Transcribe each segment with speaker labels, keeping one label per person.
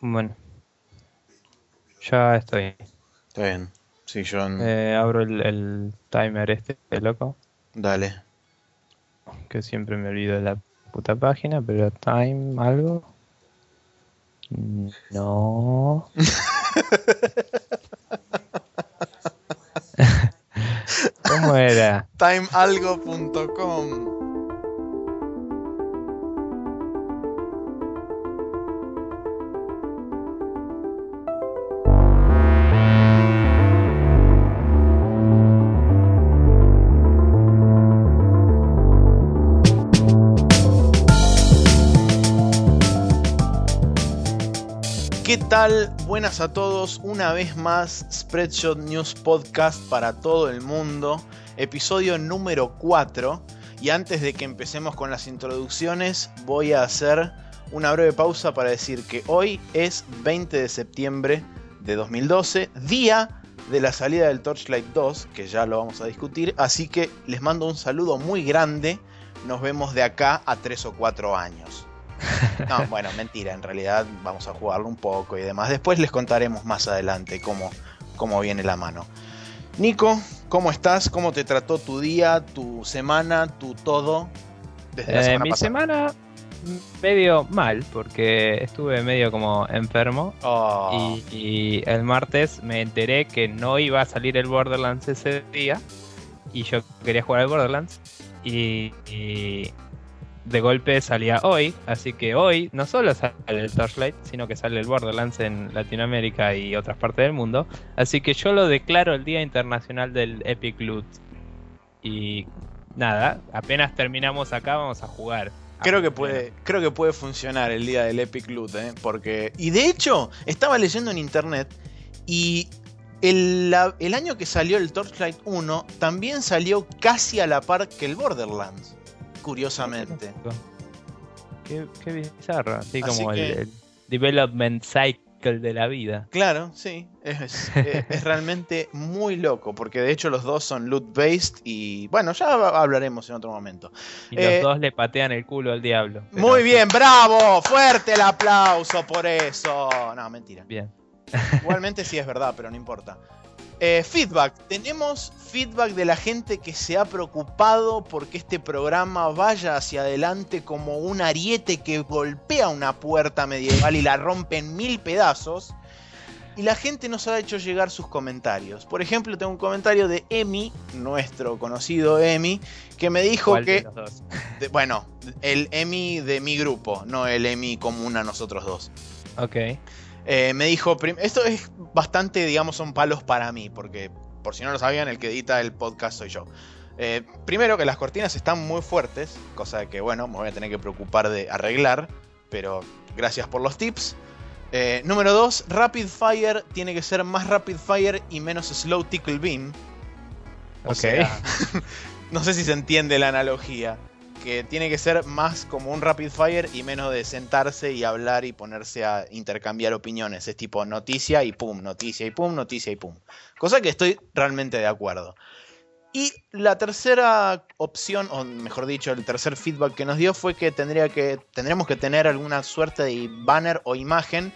Speaker 1: Bueno. Ya estoy.
Speaker 2: Está bien. Sí, yo.
Speaker 1: Eh, abro el, el timer este, loco.
Speaker 2: Dale.
Speaker 1: Que siempre me olvido de la puta página, pero time algo. No. ¿Cómo era?
Speaker 2: Timealgo.com. tal? Buenas a todos. Una vez más, Spreadshot News Podcast para todo el mundo. Episodio número 4. Y antes de que empecemos con las introducciones, voy a hacer una breve pausa para decir que hoy es 20 de septiembre de 2012, día de la salida del Torchlight 2, que ya lo vamos a discutir. Así que les mando un saludo muy grande. Nos vemos de acá a 3 o 4 años. No, bueno, mentira, en realidad vamos a jugarlo un poco y demás. Después les contaremos más adelante cómo, cómo viene la mano. Nico, ¿cómo estás? ¿Cómo te trató tu día, tu semana, tu todo?
Speaker 1: Desde la semana mi pasada? semana medio mal, porque estuve medio como enfermo.
Speaker 2: Oh.
Speaker 1: Y, y, el martes me enteré que no iba a salir el Borderlands ese día. Y yo quería jugar al Borderlands. y, y de golpe salía hoy, así que hoy no solo sale el Torchlight, sino que sale el Borderlands en Latinoamérica y otras partes del mundo. Así que yo lo declaro el Día Internacional del Epic Loot. Y nada, apenas terminamos acá vamos a jugar.
Speaker 2: Creo que puede, creo que puede funcionar el día del Epic Loot, ¿eh? porque y de hecho estaba leyendo en internet y el, el año que salió el Torchlight 1 también salió casi a la par que el Borderlands curiosamente.
Speaker 1: Qué, qué bizarro, así, así como que... el, el, development cycle de la vida.
Speaker 2: Claro, sí, es, es, es, realmente muy loco, porque de hecho los dos son loot based y bueno, ya hablaremos en otro momento.
Speaker 1: Y eh, los dos le patean el culo al diablo.
Speaker 2: Pero... Muy bien, bravo, fuerte el aplauso por eso. No, mentira.
Speaker 1: Bien.
Speaker 2: Igualmente sí es verdad, pero no importa. Eh, feedback. Tenemos feedback de la gente que se ha preocupado porque este programa vaya hacia adelante como un ariete que golpea una puerta medieval y la rompe en mil pedazos. Y la gente nos ha hecho llegar sus comentarios. Por ejemplo, tengo un comentario de Emi, nuestro conocido Emi, que me dijo que. De, bueno, el Emi de mi grupo, no el Emi común a nosotros dos.
Speaker 1: Ok.
Speaker 2: Eh, me dijo, esto es bastante, digamos, son palos para mí, porque por si no lo sabían, el que edita el podcast soy yo. Eh, primero que las cortinas están muy fuertes, cosa que, bueno, me voy a tener que preocupar de arreglar, pero gracias por los tips. Eh, número 2, Rapid Fire tiene que ser más Rapid Fire y menos Slow Tickle Beam. O
Speaker 1: okay.
Speaker 2: sea, no sé si se entiende la analogía que tiene que ser más como un rapid fire y menos de sentarse y hablar y ponerse a intercambiar opiniones. Es tipo noticia y pum, noticia y pum, noticia y pum. Cosa que estoy realmente de acuerdo. Y la tercera opción, o mejor dicho, el tercer feedback que nos dio fue que, tendría que tendremos que tener alguna suerte de banner o imagen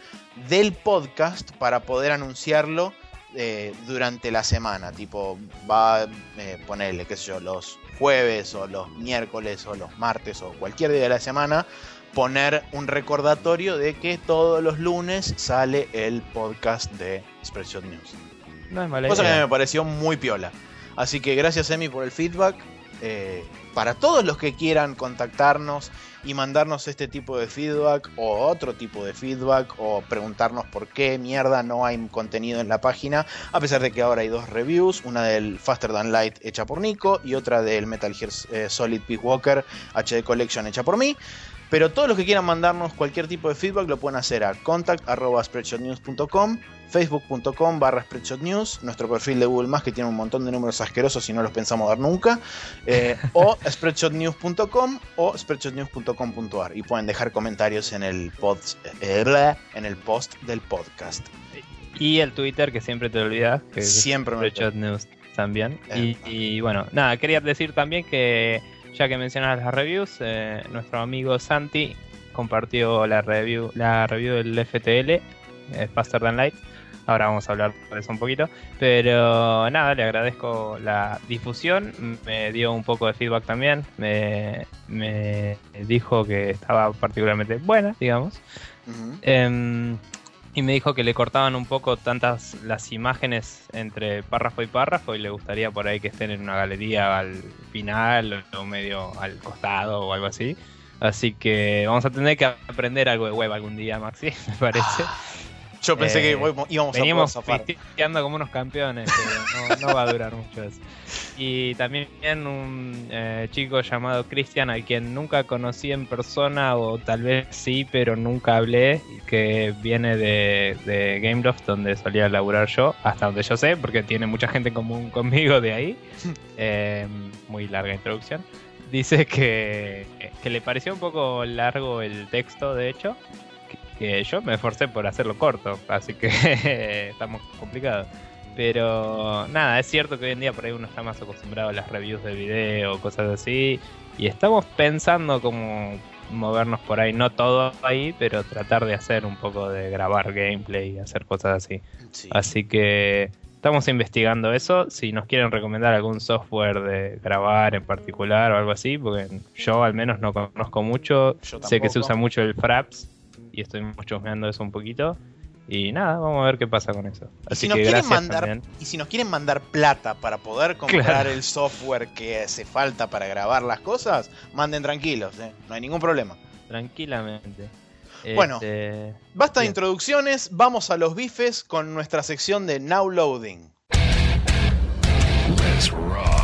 Speaker 2: del podcast para poder anunciarlo eh, durante la semana. Tipo, va a eh, ponerle, qué sé yo, los jueves o los miércoles o los martes o cualquier día de la semana poner un recordatorio de que todos los lunes sale el podcast de Spreadshot News.
Speaker 1: No es mala
Speaker 2: Cosa
Speaker 1: idea.
Speaker 2: que me pareció muy piola. Así que gracias Emi por el feedback. Eh, para todos los que quieran contactarnos y mandarnos este tipo de feedback o otro tipo de feedback o preguntarnos por qué mierda no hay contenido en la página, a pesar de que ahora hay dos reviews, una del Faster Than Light hecha por Nico y otra del Metal Gear eh, Solid Peace Walker HD Collection hecha por mí. Pero todos los que quieran mandarnos cualquier tipo de feedback lo pueden hacer a contact.spreadshotnews.com, facebook.com barra spreadshotnews, nuestro perfil de Google Más que tiene un montón de números asquerosos y no los pensamos dar nunca, eh, o spreadshotnews.com o spreadshotnews.com.ar y pueden dejar comentarios en el, post, eh, en el post del podcast.
Speaker 1: Y el Twitter que siempre te olvidas, que
Speaker 2: siempre
Speaker 1: es Spreadshot News también. Y, y bueno, nada, quería decir también que ya que mencionas las reviews, eh, nuestro amigo Santi compartió la review, la review del FTL, eh, Faster Than Light. Ahora vamos a hablar de eso un poquito. Pero nada, le agradezco la difusión. Me dio un poco de feedback también. Me, me dijo que estaba particularmente buena, digamos. Em, y me dijo que le cortaban un poco tantas las imágenes entre párrafo y párrafo y le gustaría por ahí que estén en una galería al final o medio al costado o algo así. Así que vamos a tener que aprender algo de web algún día, Maxi, me parece.
Speaker 2: Yo pensé
Speaker 1: Eh,
Speaker 2: que íbamos a
Speaker 1: Veníamos pisteando como unos campeones, pero no, no va a durar mucho eso. Y también un eh, chico llamado Cristian, al quien nunca conocí en persona, o tal vez sí, pero nunca hablé, que viene de, de Gameloft, donde solía laburar yo, hasta donde yo sé, porque tiene mucha gente en común conmigo de ahí. Eh, muy larga introducción. Dice que, que le pareció un poco largo el texto, de hecho, que yo me esforcé por hacerlo corto, así que estamos complicados. Pero nada, es cierto que hoy en día por ahí uno está más acostumbrado a las reviews de video, cosas así, y estamos pensando como movernos por ahí, no todo ahí, pero tratar de hacer un poco de grabar gameplay y hacer cosas así.
Speaker 2: Sí.
Speaker 1: Así que estamos investigando eso. Si nos quieren recomendar algún software de grabar en particular o algo así, porque yo al menos no conozco mucho. Sé que se usa mucho el Fraps y estoy chusmeando eso un poquito. Y nada, vamos a ver qué pasa con eso.
Speaker 2: Y si, nos
Speaker 1: que
Speaker 2: quieren
Speaker 1: gracias
Speaker 2: mandar,
Speaker 1: también.
Speaker 2: y si nos quieren mandar plata para poder comprar
Speaker 1: Claro.
Speaker 2: el software que hace falta para grabar las cosas, manden tranquilos, ¿eh? no hay ningún problema.
Speaker 1: Tranquilamente.
Speaker 2: Bueno.
Speaker 1: Este,
Speaker 2: Basta de
Speaker 1: Bien.
Speaker 2: introducciones, vamos a los bifes con nuestra sección de Now Loading.
Speaker 3: Let's rock.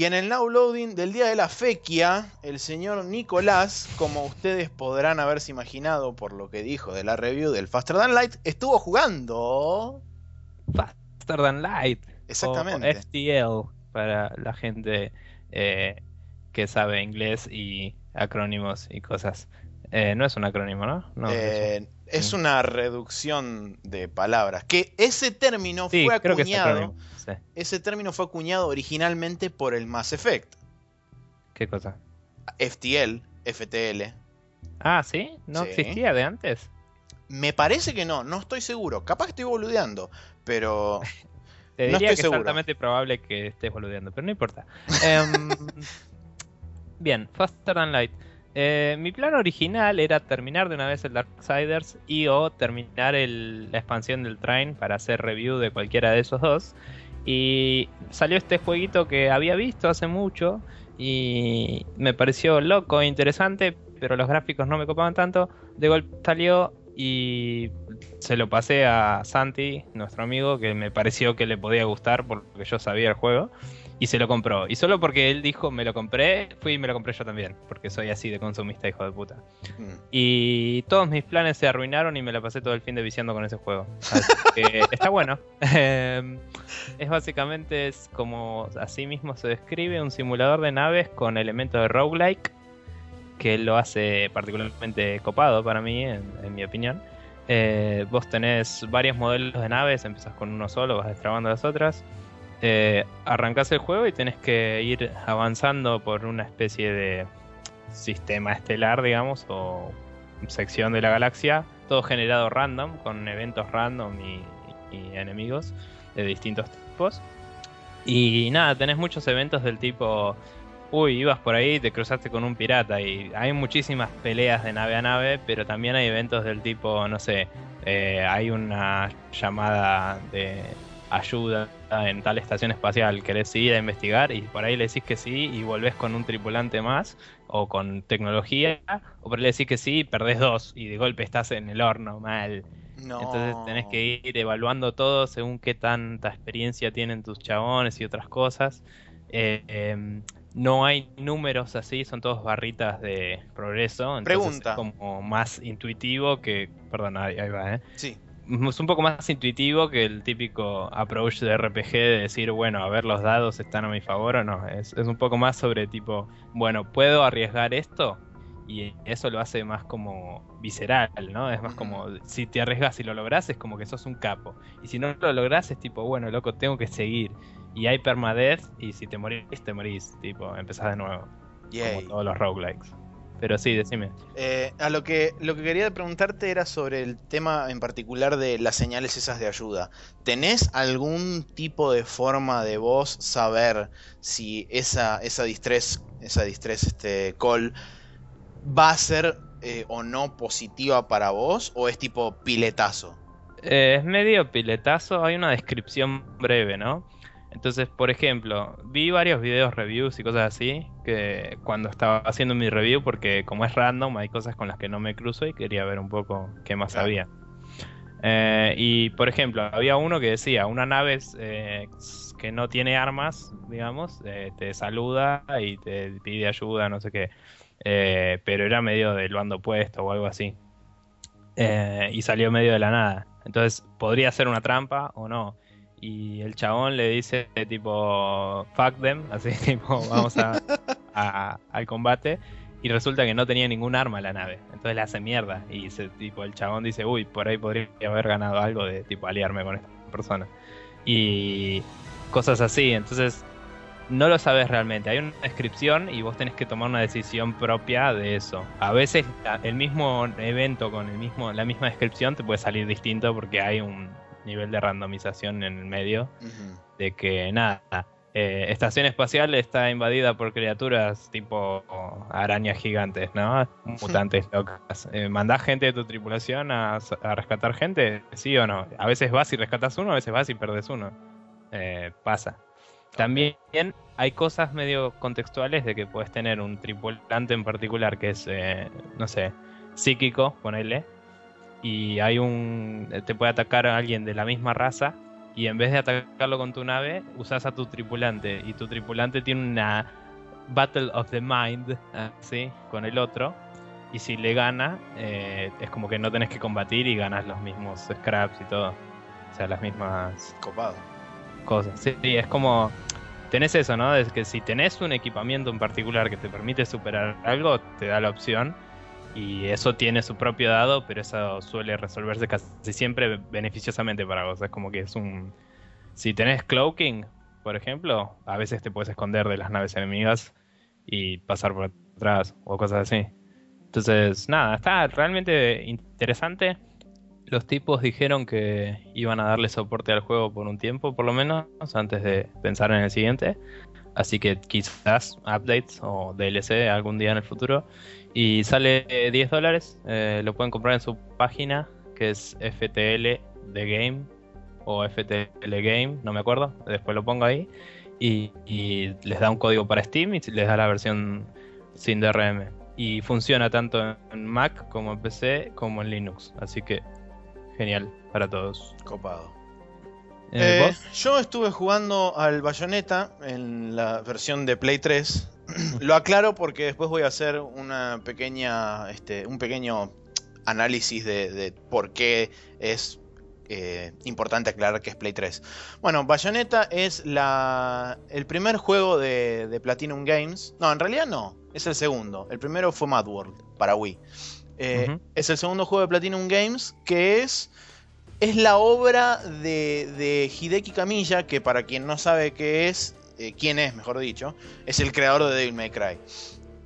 Speaker 2: Y en el Now Loading del día de la fequia, el señor Nicolás, como ustedes podrán haberse imaginado por lo que dijo de la review del Faster Than Light, estuvo jugando.
Speaker 1: Faster Than Light.
Speaker 2: Exactamente.
Speaker 1: O FTL para la gente eh, que sabe inglés y acrónimos y cosas. Eh, no es un acrónimo, ¿no? No,
Speaker 2: Eh, es una reducción de palabras. Que ese término
Speaker 1: sí,
Speaker 2: fue acuñado.
Speaker 1: Sí.
Speaker 2: ese término fue acuñado originalmente por el Mass Effect.
Speaker 1: ¿Qué cosa?
Speaker 2: FTL, FTL.
Speaker 1: Ah, ¿sí? ¿No
Speaker 2: Sí.
Speaker 1: existía de antes?
Speaker 2: Me parece que no, no estoy seguro. Capaz que estoy boludeando, pero
Speaker 1: Te
Speaker 2: No
Speaker 1: diría
Speaker 2: estoy
Speaker 1: que
Speaker 2: seguro.
Speaker 1: es altamente probable que estés boludeando, pero no importa. Em, bien, Faster Than Light. Eh, mi plan original era terminar de una vez el Darksiders y o terminar la expansión del Train para hacer review de cualquiera de esos dos. Y salió este jueguito que había visto hace mucho y me pareció loco e interesante, pero los gráficos no me copaban tanto. De golpe salió y se lo pasé a Santi, nuestro amigo, que me pareció que le podía gustar porque yo sabía el juego. Y se lo compró. Y solo porque él dijo me lo compré, fui y me lo compré yo también. Porque soy así de consumista, hijo de puta.
Speaker 2: mm,
Speaker 1: Y todos mis planes se arruinaron y me la pasé todo el fin de viciando con ese juego. Así que está bueno. Em, es básicamente es como así mismo se describe un simulador de naves con elementos de roguelike. Que lo hace particularmente copado para mí, en, en mi opinión. Eh, vos tenés varios modelos de naves, empezás con uno solo, vas destrabando las otras. Eh, arrancás el juego y tenés que ir avanzando por una especie de sistema estelar, digamos, o sección de la galaxia, todo generado random, con eventos random y, y enemigos de distintos tipos. Y nada, tenés muchos eventos del tipo, uy, ibas por ahí y te cruzaste con un pirata. Y hay muchísimas peleas de nave a nave, pero también hay eventos del tipo, no sé, eh, hay una llamada de ayuda en tal estación espacial, querés ir a investigar y por ahí le decís que sí y volvés con un tripulante más o con tecnología, o por ahí le decís que sí y perdés dos y de golpe estás en el horno mal.
Speaker 2: no.
Speaker 1: Entonces tenés que ir evaluando todo según qué tanta experiencia tienen tus chabones y otras cosas. Eh, em, no hay números así, son todos barritas de progreso. Entonces
Speaker 2: Pregunta.
Speaker 1: es como más intuitivo que. Perdón, ahí, ahí va, ¿eh?
Speaker 2: Sí.
Speaker 1: Es un poco más intuitivo que el típico approach de RPG de decir, bueno, a ver los dados están a mi favor o no. Es, es un poco más sobre tipo, bueno, ¿puedo arriesgar esto? Y eso lo hace más como visceral, ¿no? Es más como, si te arriesgas y lo logras, es como que sos un capo. Y si no lo logras, es tipo, bueno, loco, tengo que seguir. Y hay permadeath, y si te morís, te morís. Tipo, empezás de nuevo. Como todos los roguelikes. Pero sí, decime.
Speaker 2: Eh, a lo que, lo que quería preguntarte era sobre el tema en particular de las señales esas de ayuda. ¿Tenés algún tipo de forma de vos saber si esa, esa distress, esa distress este, call va a ser eh, o no positiva para vos o es tipo piletazo?
Speaker 1: Eh, es medio piletazo, hay una descripción breve, ¿no? Entonces, por ejemplo, vi varios videos reviews y cosas así, que cuando estaba haciendo mi review, porque como es random, hay cosas con las que no me cruzo y quería ver un poco qué más había. Eh, y, por ejemplo, había uno que decía, una nave que no tiene armas, digamos, te saluda y te pide ayuda, no sé qué. Eh, pero era medio del bando opuesto o algo así. Eh, y salió medio de la nada. Entonces, podría ser una trampa o no. Y el chabón le dice tipo, fuck them, así tipo, vamos a, al combate. Y resulta que no tenía ningún arma la nave. Entonces le hace mierda. Y tipo, el chabón dice, uy, por ahí podría haber ganado algo de tipo aliarme con esta persona. Y cosas así. Entonces, no lo sabes realmente. Hay una descripción y vos tenés que tomar una decisión propia de eso. A veces el mismo evento con el mismo, la misma descripción te puede salir distinto porque hay un nivel de randomización en el medio de que nada. Eh, estación espacial está invadida por criaturas tipo arañas gigantes, ¿no? Mutantes locas. Eh, ¿Mandás gente de tu tripulación a, a, rescatar gente? ¿Sí o no? A veces vas y rescatas uno, a veces vas y perdes uno. Eh, pasa. También hay cosas medio contextuales de que puedes tener un tripulante en particular que es, eh, no sé, psíquico, ponele, y hay un. te puede atacar a alguien de la misma raza, y en vez de atacarlo con tu nave, usas a tu tripulante, y tu tripulante tiene una Battle of the Mind, así, con el otro, y si le gana, eh, es como que no tenés que combatir y ganas los mismos scraps y todo. O sea, las mismas.
Speaker 2: Copado
Speaker 1: cosas. Sí, es como tenés eso, ¿no? Es que si tenés un equipamiento en particular que te permite superar algo, te da la opción. Y eso tiene su propio dado, pero eso suele resolverse casi siempre beneficiosamente para vos. Es como que es un. Si tenés cloaking, por ejemplo, a veces te puedes esconder de las naves enemigas y pasar por atrás o cosas así. Entonces, nada, está realmente interesante. Los tipos dijeron que iban a darle soporte al juego por un tiempo, por lo menos, antes de pensar en el siguiente. Así que quizás updates o DLC algún día en el futuro. Y sale 10 dólares. Eh, lo pueden comprar en su página, que es FTL The Game o FTL Game, no me acuerdo. Después lo pongo ahí. Y, y, les da un código para Steam y les da la versión sin DRM. Y funciona tanto en Mac como en PC como en Linux. Así que genial para todos.
Speaker 2: Copado. Eh, eh, yo estuve jugando al Bayonetta en la versión de Play 3. Lo aclaro porque después voy a hacer una pequeña, este, un pequeño análisis de, por qué es eh, importante aclarar que es Play 3. Bueno, Bayonetta es la, el primer juego de, Platinum Games. No, en realidad no, es el segundo. El primero fue Mad World para Wii. Es el segundo juego de Platinum Games que es es la obra de, Hideki Kamiya, que para quien no sabe qué es, eh, quién es, mejor dicho, es el creador de Devil May Cry.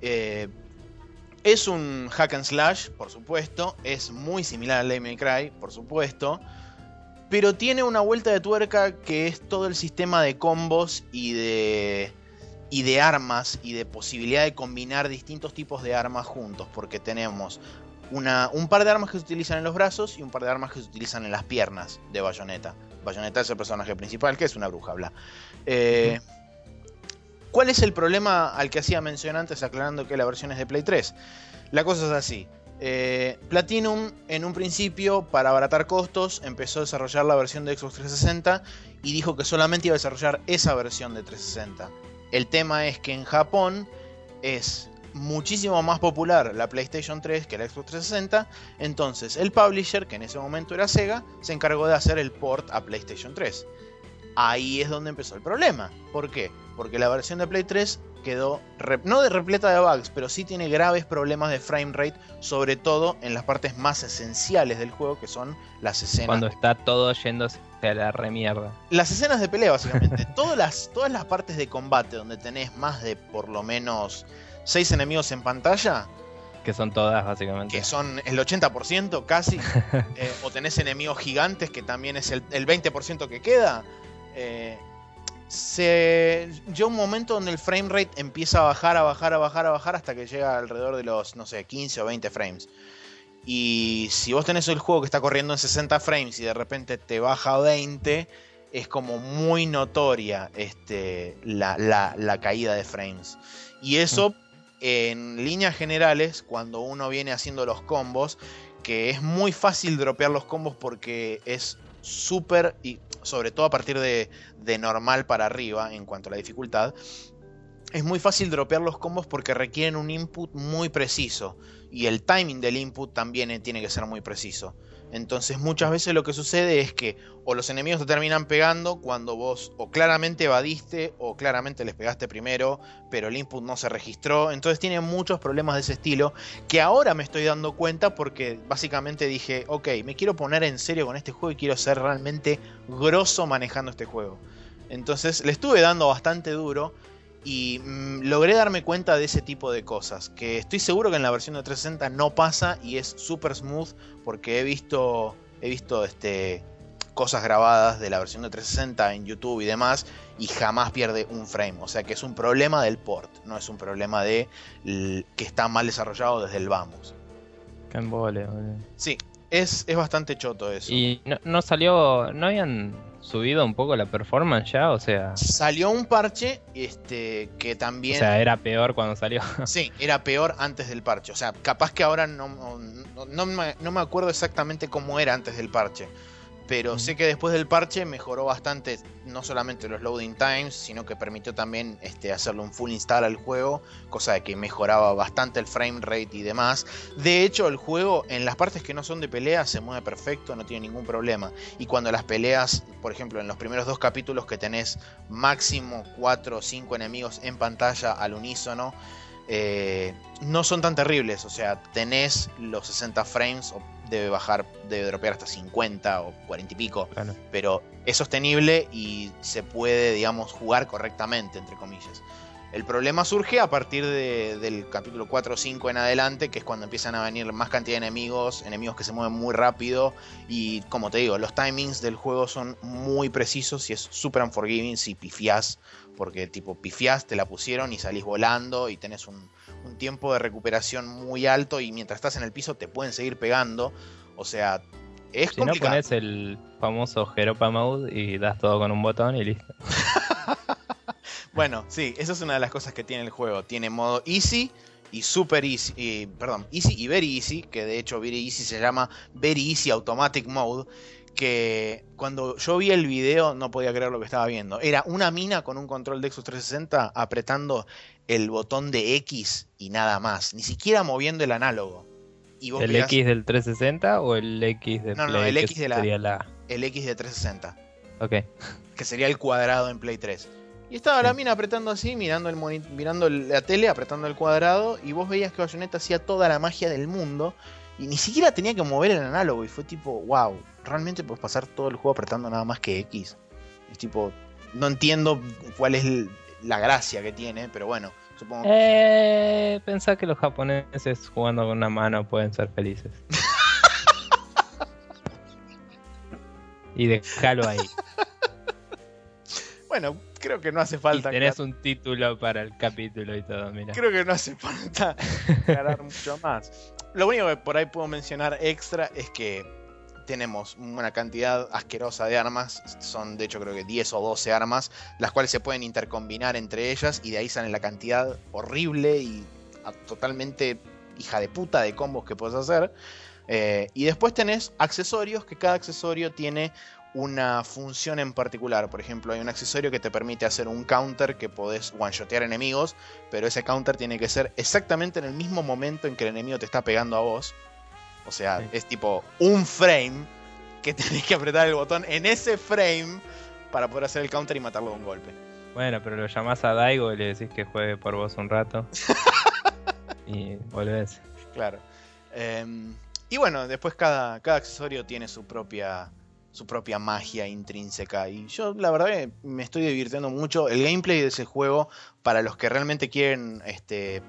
Speaker 2: Eh, es un hack and slash, por supuesto, es muy similar a Devil May Cry, por supuesto, pero tiene una vuelta de tuerca que es todo el sistema de combos y de y de armas y de posibilidad de combinar distintos tipos de armas juntos, porque tenemos un par de armas que se utilizan en los brazos y un par de armas que se utilizan en las piernas de Bayonetta. Bayonetta es el personaje principal, que es una bruja, bla. Eh, ¿Cuál es el problema al que hacía mención antes aclarando que la versión es de Play 3? La cosa es así. Eh, Platinum en un principio, para abaratar costos, empezó a desarrollar la versión de Xbox 360 y dijo que solamente iba a desarrollar esa versión de 360. El tema es que en Japón es muchísimo más popular la PlayStation 3 que la Xbox 360. Entonces el publisher, que en ese momento era Sega, se encargó de hacer el port a PlayStation 3. Ahí es donde empezó el problema. ¿Por qué? Porque la versión de Play 3 quedó no de repleta de bugs, pero sí tiene graves problemas de frame rate, sobre todo en las partes más esenciales del juego, que son las escenas.
Speaker 1: Cuando está todo yéndose a la remierda.
Speaker 2: Las escenas de pelea, básicamente. todas, las, todas las partes de combate donde tenés más de por lo menos 6 enemigos en pantalla.
Speaker 1: Que son todas, básicamente.
Speaker 2: Que son el 80% casi. Eh, o tenés enemigos gigantes, que también es el, el 20% que queda. Eh, se un momento donde el frame rate empieza a bajar, a bajar, a bajar, a bajar hasta que llega alrededor de los, no sé, 15 o 20 frames. Y si vos tenés el juego que está corriendo en 60 frames y de repente te baja a 20, es como muy notoria este, la, caída de frames. Y eso, en líneas generales, cuando uno viene haciendo los combos, que es muy fácil dropear los combos porque es súper, y sobre todo a partir de, de normal para arriba en cuanto a la dificultad, es muy fácil dropear los combos porque requieren un input muy preciso y el timing del input también tiene que ser muy preciso. Entonces muchas veces lo que sucede es que o los enemigos te terminan pegando cuando vos o claramente evadiste o claramente les pegaste primero, pero el input no se registró. Entonces tiene muchos problemas de ese estilo que ahora me estoy dando cuenta porque básicamente dije, ok, me quiero poner en serio con este juego y quiero ser realmente grosso manejando este juego. Entonces le estuve dando bastante duro y mm, logré darme cuenta de ese tipo de cosas, que estoy seguro que en la versión de 360 no pasa y es super smooth porque he visto he visto este cosas grabadas de la versión de 360 en YouTube y demás y jamás pierde un frame, o sea que es un problema del port, no es un problema de que está mal desarrollado desde el vamos.
Speaker 1: Qué embole,
Speaker 2: Sí, es, es bastante choto eso.
Speaker 1: Y no, no salió, no habían subido un poco la performance ya, o sea.
Speaker 2: Salió un parche este, que también.
Speaker 1: O sea, era peor cuando salió.
Speaker 2: Sí, era peor antes del parche. O sea, capaz que ahora no, no, no, me, no me acuerdo exactamente cómo era antes del parche pero sé que después del parche mejoró bastante no solamente los loading times, sino que permitió también este, hacerle un full install al juego, cosa de que mejoraba bastante el frame rate y demás. De hecho, el juego en las partes que no son de pelea se mueve perfecto, no tiene ningún problema. Y cuando las peleas, por ejemplo, en los primeros dos capítulos que tenés máximo 4 o 5 enemigos en pantalla al unísono, eh, no son tan terribles. O sea, tenés los 60 frames, debe bajar, debe dropear hasta 50 o 40 y pico. Pero es sostenible y se puede, digamos, jugar correctamente, entre comillas. El problema surge a partir del capítulo 4 o 5 en adelante, que es cuando empiezan a venir más cantidad de enemigos, enemigos que se mueven muy rápido. Y como te digo, los timings del juego son muy precisos y es super unforgiving si pifiás porque tipo pifiás, te la pusieron y salís volando y tenés un, tiempo de recuperación muy alto y mientras estás en el piso te pueden seguir pegando. O sea, es
Speaker 1: si no pones el famoso Jeropa Mode y das todo con un botón y listo.
Speaker 2: bueno, sí, esa es una de las cosas que tiene el juego. Tiene modo easy y super easy, perdón, easy y very easy, que de hecho very easy se llama very easy automatic mode, que cuando yo vi el video no podía creer lo que estaba viendo. Era una mina con un control de Xbox 360 apretando el botón de X y nada más, ni siquiera moviendo el análogo.
Speaker 1: ¿El X del 360 o el X de
Speaker 2: no, No, el X de la, El X de 360.
Speaker 1: Ok.
Speaker 2: Que sería el cuadrado en Play 3. Y estaba la mina apretando así, mirando, el mirando la tele, apretando el cuadrado, y vos veías que Bayonetta hacía toda la magia del mundo, y ni siquiera tenía que mover el análogo, y fue tipo, wow, realmente puedes pasar todo el juego apretando nada más que X. Es tipo, no entiendo cuál es la gracia que tiene, pero bueno, supongo
Speaker 1: que... Eh, pensá que los japoneses jugando con una mano pueden ser felices. y déjalo ahí.
Speaker 2: Bueno, creo que no hace falta.
Speaker 1: Y tenés un título para el capítulo y todo, mira.
Speaker 2: Creo que no hace falta ganar mucho más. Lo único que por ahí puedo mencionar extra es que tenemos una cantidad asquerosa de armas, son de hecho creo que 10 o 12 armas, las cuales se pueden intercombinar entre ellas y de ahí sale la cantidad horrible y totalmente hija de puta de combos que puedes hacer. Eh, y después tenés accesorios, que cada accesorio tiene una función en particular. Por ejemplo, hay un accesorio que te permite hacer un counter que podés one-shotear enemigos, pero ese counter tiene que ser exactamente en el mismo momento en que el enemigo te está pegando a vos. O sea,
Speaker 1: Sí.
Speaker 2: es tipo un frame que tenés que apretar el botón en ese frame para poder hacer el counter y matarlo de un golpe.
Speaker 1: Bueno, pero lo llamás a Daigo y le decís que juegue por vos un rato. y volvés.
Speaker 2: Claro. Em, y bueno, después cada, cada accesorio tiene su propia, su propia magia intrínseca. Y yo la verdad que me estoy divirtiendo mucho. El gameplay de ese juego, para los que realmente quieren este,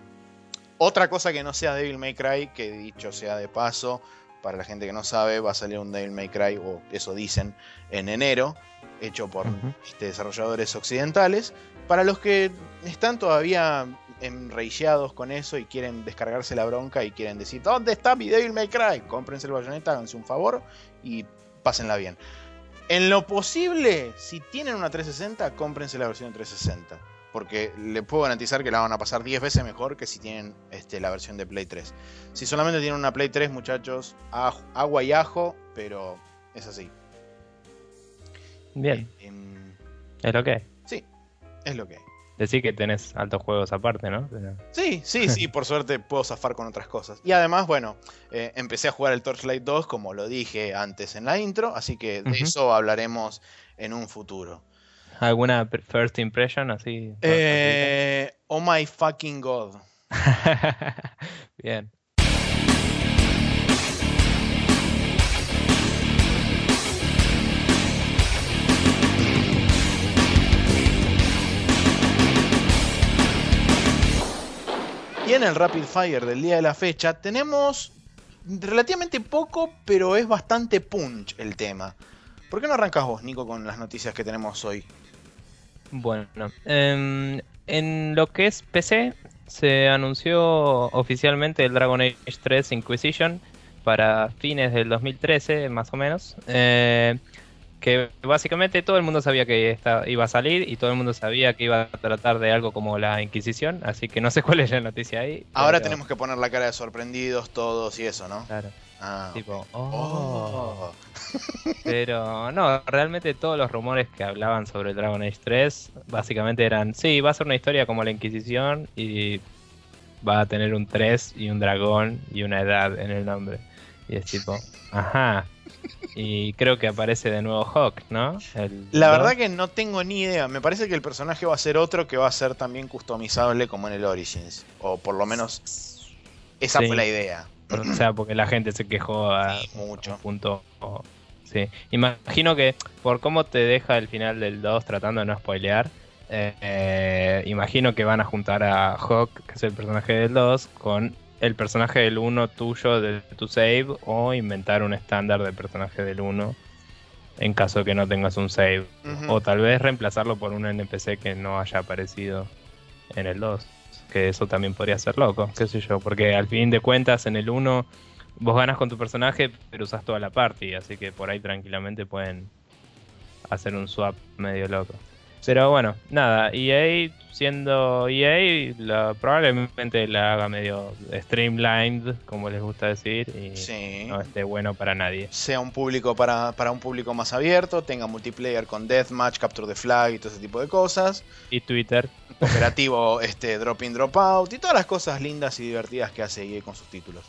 Speaker 2: otra cosa que no sea Devil May Cry, que dicho sea de paso, para la gente que no sabe, va a salir un Devil May Cry, o eso dicen, en enero, hecho por este, desarrolladores occidentales. Para los que están todavía enreillados con eso y quieren descargarse la bronca y quieren decir, ¿dónde está mi Devil May Cry? Cómprense el bayoneta, háganse un favor y pásenla bien. En lo posible, si tienen una 360, cómprense la versión de 360. Porque le puedo garantizar que la van a pasar 10 veces mejor que si tienen este, la versión de Play 3. Si solamente tienen una Play 3, muchachos, agua y ajo, pero es así.
Speaker 1: Bien,
Speaker 2: Eh, em,
Speaker 1: es lo que es.
Speaker 2: sí, es lo que hay.
Speaker 1: Decir que tenés altos juegos aparte, ¿no?
Speaker 2: Sí, sí, sí, por suerte puedo zafar con otras cosas. Y además, bueno, eh, empecé a jugar el Torchlight 2, como lo dije antes en la intro, así que de eso hablaremos en un futuro.
Speaker 1: ¿Alguna first impression así?
Speaker 2: Eh, oh my fucking god.
Speaker 1: Bien.
Speaker 2: Y en el Rapid Fire del día de la fecha tenemos relativamente poco, pero es bastante punch el tema. ¿Por qué no arrancas vos, Nico, con las noticias que tenemos hoy?
Speaker 1: Bueno, em, en lo que es PC, se anunció oficialmente el Dragon Age 3 Inquisition para fines del 2013, más o menos. eh, que básicamente todo el mundo sabía que esta iba a salir y todo el mundo sabía que iba a tratar de algo como la Inquisición, así que no sé cuál es la noticia ahí.
Speaker 2: Ahora
Speaker 1: pero-
Speaker 2: tenemos que poner la cara de sorprendidos todos y eso, ¿no?
Speaker 1: Claro,
Speaker 2: Ah,
Speaker 1: tipo,
Speaker 2: oh.
Speaker 1: oh. Pero no, realmente todos los rumores que hablaban sobre Dragon Age 3 básicamente eran, sí, va a ser una historia como la Inquisición y va a tener un 3 y un dragón y una edad en el nombre. Y es tipo, ajá. Y creo que aparece de nuevo Hawk, ¿no? El
Speaker 2: La verdad que no tengo ni idea. Me parece que el personaje va a ser otro que va a ser también customizable como en el Origins. O por lo menos esa
Speaker 1: Sí.
Speaker 2: fue la idea.
Speaker 1: O sea, porque la gente se quejó a
Speaker 2: Sí, mucho.
Speaker 1: un punto. o- sí. Imagino que por cómo te deja el final del 2, tratando de no spoilear, eh, eh, imagino que van a juntar a Hawk, que es el personaje del 2, con el personaje del 1 tuyo de tu save, o inventar un estándar de personaje del 1 en caso de que no tengas un save. O tal vez reemplazarlo por un NPC que no haya aparecido en el 2. Que eso también podría ser loco, qué sé yo. Porque al fin de cuentas en el 1 vos ganas con tu personaje, pero usas toda la party. Así que por ahí tranquilamente pueden hacer un swap medio loco. Pero bueno, nada, EA siendo EA, la- probablemente la haga medio streamlined, como les gusta decir, y
Speaker 2: Sí.
Speaker 1: no esté bueno para nadie.
Speaker 2: Sea un público para, para un público más abierto, tenga multiplayer con deathmatch, capture the flag y todo ese tipo de cosas.
Speaker 1: Y Twitter,
Speaker 2: Operativo este, drop in, drop out y todas las cosas lindas y divertidas que hace EA con sus títulos.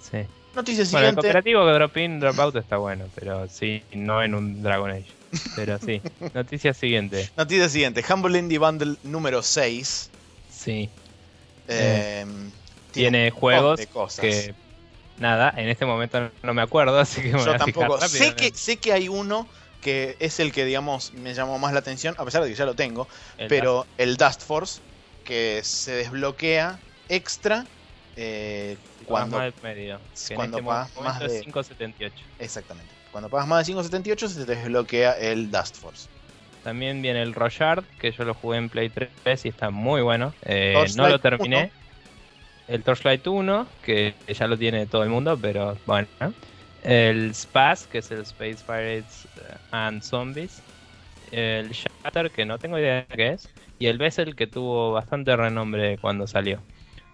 Speaker 1: sí.
Speaker 2: Noticia
Speaker 1: Bueno, el
Speaker 2: siguiente.
Speaker 1: cooperativo que drop in, drop out está bueno, pero sí, no en un Dragon Age. Pero sí. Noticia siguiente.
Speaker 2: Noticia siguiente. Humble Indie Bundle número 6.
Speaker 1: Sí.
Speaker 2: Eh,
Speaker 1: Tiene
Speaker 2: un montón
Speaker 1: juegos
Speaker 2: de cosas.
Speaker 1: que. Nada, en este momento no me acuerdo, así que me voy
Speaker 2: Yo
Speaker 1: fijar
Speaker 2: tampoco. Sé que, sé que hay uno que es el que, digamos, me llamó más la atención, a pesar de que ya lo tengo,
Speaker 1: El
Speaker 2: pero el Dust Force, que se desbloquea extra eh,
Speaker 1: cuando más medio.
Speaker 2: Cuando
Speaker 1: en este
Speaker 2: pagas más de-
Speaker 1: 578.
Speaker 2: Exactamente. Cuando pagas más de 5.78 se te desbloquea el Dust Force.
Speaker 1: También viene el Royard, que yo lo jugué en Play 3 y está muy bueno. Eh, no lo terminé. El Torchlight 1, que ya lo tiene todo el mundo, pero bueno. El Spaz, que es el Space Pirates eh, and Zombies. El Shatter, que no tengo idea de qué es. Y el Vessel, que tuvo bastante renombre cuando salió.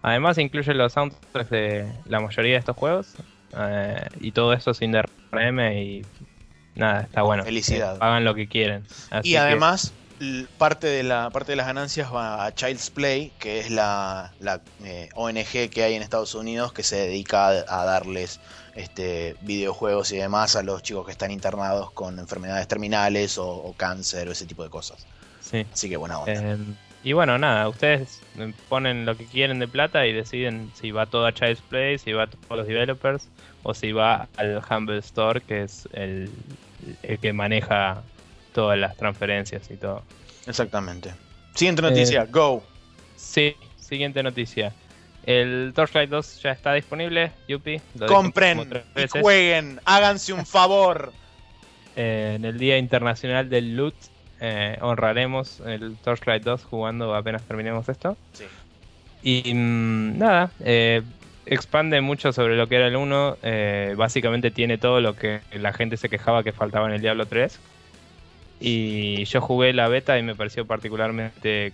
Speaker 1: Además incluye los soundtracks de la mayoría de estos juegos. eh, y todo eso sin Y nada, está bueno.
Speaker 2: Felicidad.
Speaker 1: Hagan lo que quieren.
Speaker 2: y además, parte de, la, parte de las ganancias va a Child's Play, que es la, eh, ONG que hay en Estados Unidos que se dedica a, darles este, videojuegos y demás a los chicos que están internados con enfermedades terminales o, cáncer o ese tipo de cosas.
Speaker 1: Sí.
Speaker 2: Así que buena onda.
Speaker 1: Em, y bueno, nada, ustedes ponen lo que quieren de plata y deciden si va todo a Child's Play, si va a todos los developers o si va al Humble Store, que es el, el que maneja todas las transferencias y todo.
Speaker 2: Exactamente. Siguiente noticia, eh, go.
Speaker 1: Sí, siguiente noticia. El Torchlight 2 ya está disponible, Yupi.
Speaker 2: Compren y jueguen, háganse un favor.
Speaker 1: Eh, en el Día Internacional del Loot eh, honraremos el Torchlight 2 jugando apenas terminemos esto. Sí. Y mm, nada, expande mucho sobre lo que era el 1. básicamente tiene todo lo que la gente se quejaba que faltaba en el Diablo 3. Y yo jugué la beta y me pareció particularmente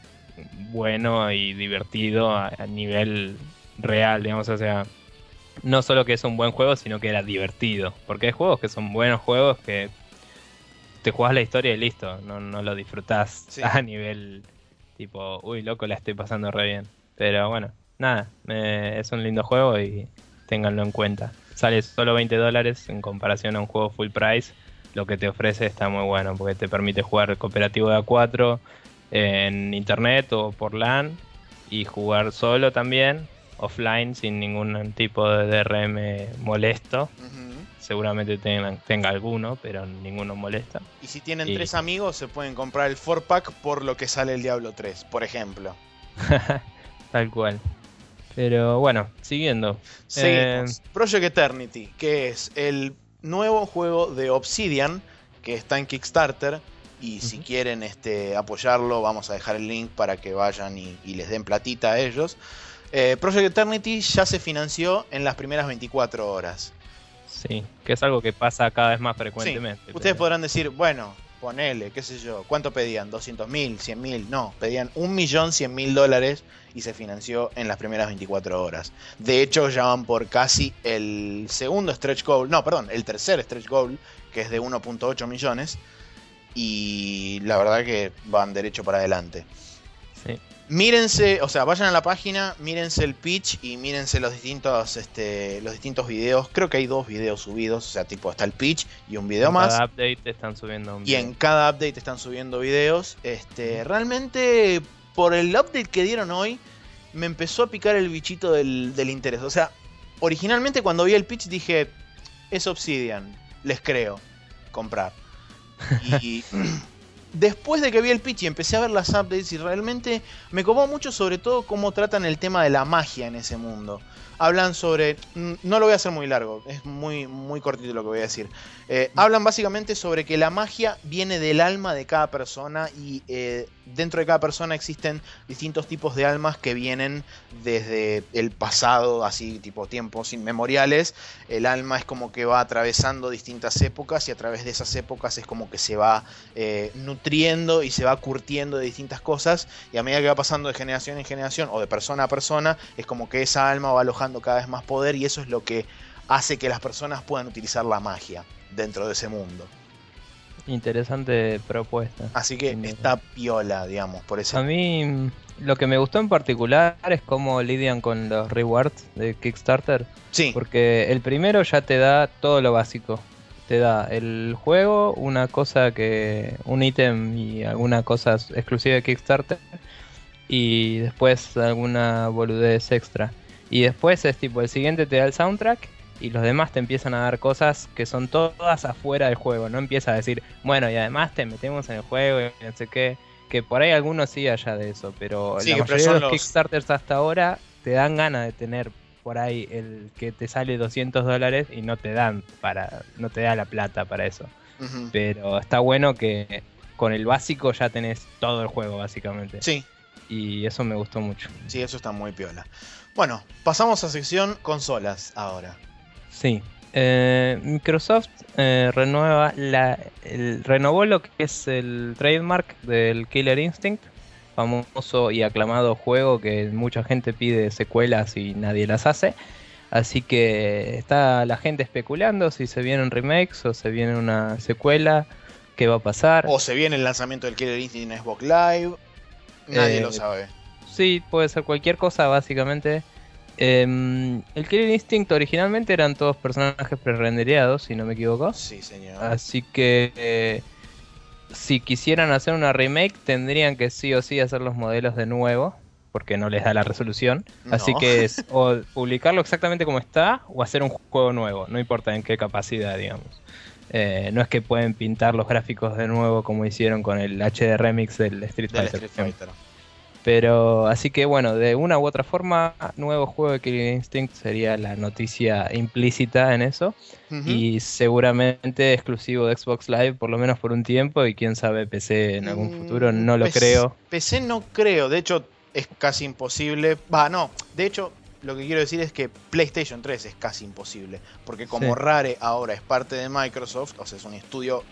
Speaker 1: bueno y divertido a, nivel real, digamos, o sea, no solo que es un buen juego, sino que era divertido. Porque hay juegos que son buenos juegos que te jugás la historia y listo, no, no lo disfrutás a nivel tipo, uy, loco, la estoy pasando re bien. Pero bueno, nada, es un lindo juego y ténganlo en cuenta. Sale solo 20 dólares en comparación a un juego full price lo que te ofrece está muy bueno porque te permite jugar cooperativo de A4 en internet o por LAN y jugar solo también, offline, sin ningún tipo de DRM molesto. Seguramente tenga alguno, pero ninguno molesta.
Speaker 2: Y si tienen tres amigos, se pueden comprar el 4-pack por lo que sale el Diablo 3, por ejemplo.
Speaker 1: Tal cual. Pero bueno, siguiendo.
Speaker 2: Seguimos. Eh, Project Eternity, que es el nuevo juego de Obsidian que está en Kickstarter. Y si quieren este, apoyarlo, vamos a dejar el link para que vayan y, les den platita a ellos. Eh, Project Eternity ya se financió en las primeras 24 horas.
Speaker 1: Sí, que es algo que pasa cada vez más frecuentemente.
Speaker 2: Ustedes podrán decir, bueno, ponele, qué sé yo, ¿cuánto pedían? ¿200 mil? ¿100 mil? No, pedían un millón mil dólares y se financió en las primeras 24 horas. De hecho, ya van por casi el segundo stretch goal, no, perdón, el tercer stretch goal, que es de 1.8 millones. Y la verdad que van derecho para adelante. Sí. Mírense, o sea, vayan a la página, mírense el pitch y mírense los distintos, este, los distintos videos. Creo que hay dos videos subidos, o sea, tipo está el pitch y un video más.
Speaker 1: En cada update están subiendo un
Speaker 2: video. Y en cada update están subiendo videos. Este, realmente por el update que dieron hoy, me empezó a picar el bichito del, interés. O sea, originalmente cuando vi el pitch dije, es Obsidian, les creo, comprar. Y después de que vi el pitch y empecé a ver las updates y realmente me copó mucho sobre todo cómo tratan el tema de la magia en ese mundo hablan sobre. No lo voy a hacer muy largo, es muy, muy cortito lo que voy a decir. Eh, hablan básicamente sobre que la magia viene del alma de cada persona y eh, dentro de cada persona existen distintos tipos de almas que vienen desde el pasado, así tipo tiempos inmemoriales. El alma es como que va atravesando distintas épocas y a través de esas épocas es como que se va eh, nutriendo y se va curtiendo de distintas cosas y a medida que va pasando de generación en generación o de persona a persona es como que esa alma va alojando cada vez más poder y eso es lo que hace que las personas puedan utilizar la magia dentro de ese mundo.
Speaker 1: Interesante propuesta.
Speaker 2: Así que está piola, digamos, por eso.
Speaker 1: A mí lo que me gustó en particular es cómo lidian con los rewards de Kickstarter.
Speaker 2: Sí.
Speaker 1: Porque el primero ya te da todo lo básico. Te da el juego, una cosa que. un ítem y alguna cosa exclusiva de Kickstarter. Y después alguna boludez extra. Y después es tipo, el siguiente te da el soundtrack y los demás te empiezan a dar cosas que son todas afuera del juego. No empieza a decir, bueno, y además te metemos en el juego y no sé qué. Que por ahí algunos sí allá de eso, pero la mayoría de los, Kickstarters hasta ahora te dan ganas de tener por ahí el que te sale 200 dólares y no te dan para, no te da la plata para eso. Pero está bueno que con el básico ya tenés todo el juego básicamente.
Speaker 2: Sí.
Speaker 1: Y eso me gustó mucho.
Speaker 2: Sí, eso está muy piola. Bueno, pasamos a sección consolas ahora.
Speaker 1: Sí. Eh, Microsoft eh, renueva la, renovó lo que es el trademark del Killer Instinct, famoso y aclamado juego que mucha gente pide secuelas y nadie las hace. Así que está la gente especulando si se vienen remakes o se viene una secuela, qué va a pasar.
Speaker 2: O se viene el lanzamiento del Killer Instinct en Xbox Live. Nadie
Speaker 1: Eh,
Speaker 2: lo sabe.
Speaker 1: Sí, puede ser cualquier cosa, básicamente. Em, el Killer Instinct originalmente eran todos personajes pre-rendereados, si no me equivoco.
Speaker 2: Sí, señor.
Speaker 1: Así que eh, si quisieran hacer una remake, tendrían que sí o sí hacer los modelos de nuevo, porque no les da la resolución. Así que es o publicarlo exactamente como está o hacer un juego nuevo, no importa en qué capacidad, digamos. Eh, no es que pueden pintar los gráficos de nuevo como hicieron con el HD Remix del Street
Speaker 2: Del
Speaker 1: Fighter.
Speaker 2: Street. Fighter.
Speaker 1: Pero así que bueno, de una u otra forma, nuevo juego de Killer Instinct sería la noticia implícita en eso. Y seguramente exclusivo de Xbox Live, por lo menos por un tiempo, y quién sabe PC en algún
Speaker 2: Mm,
Speaker 1: futuro, no lo
Speaker 2: PC
Speaker 1: creo.
Speaker 2: PC no creo, de hecho es casi imposible. Va, no, de hecho lo que quiero decir es que PlayStation 3 es casi imposible, porque como
Speaker 1: Sí.
Speaker 2: Rare ahora es parte de Microsoft, o sea, es un estudio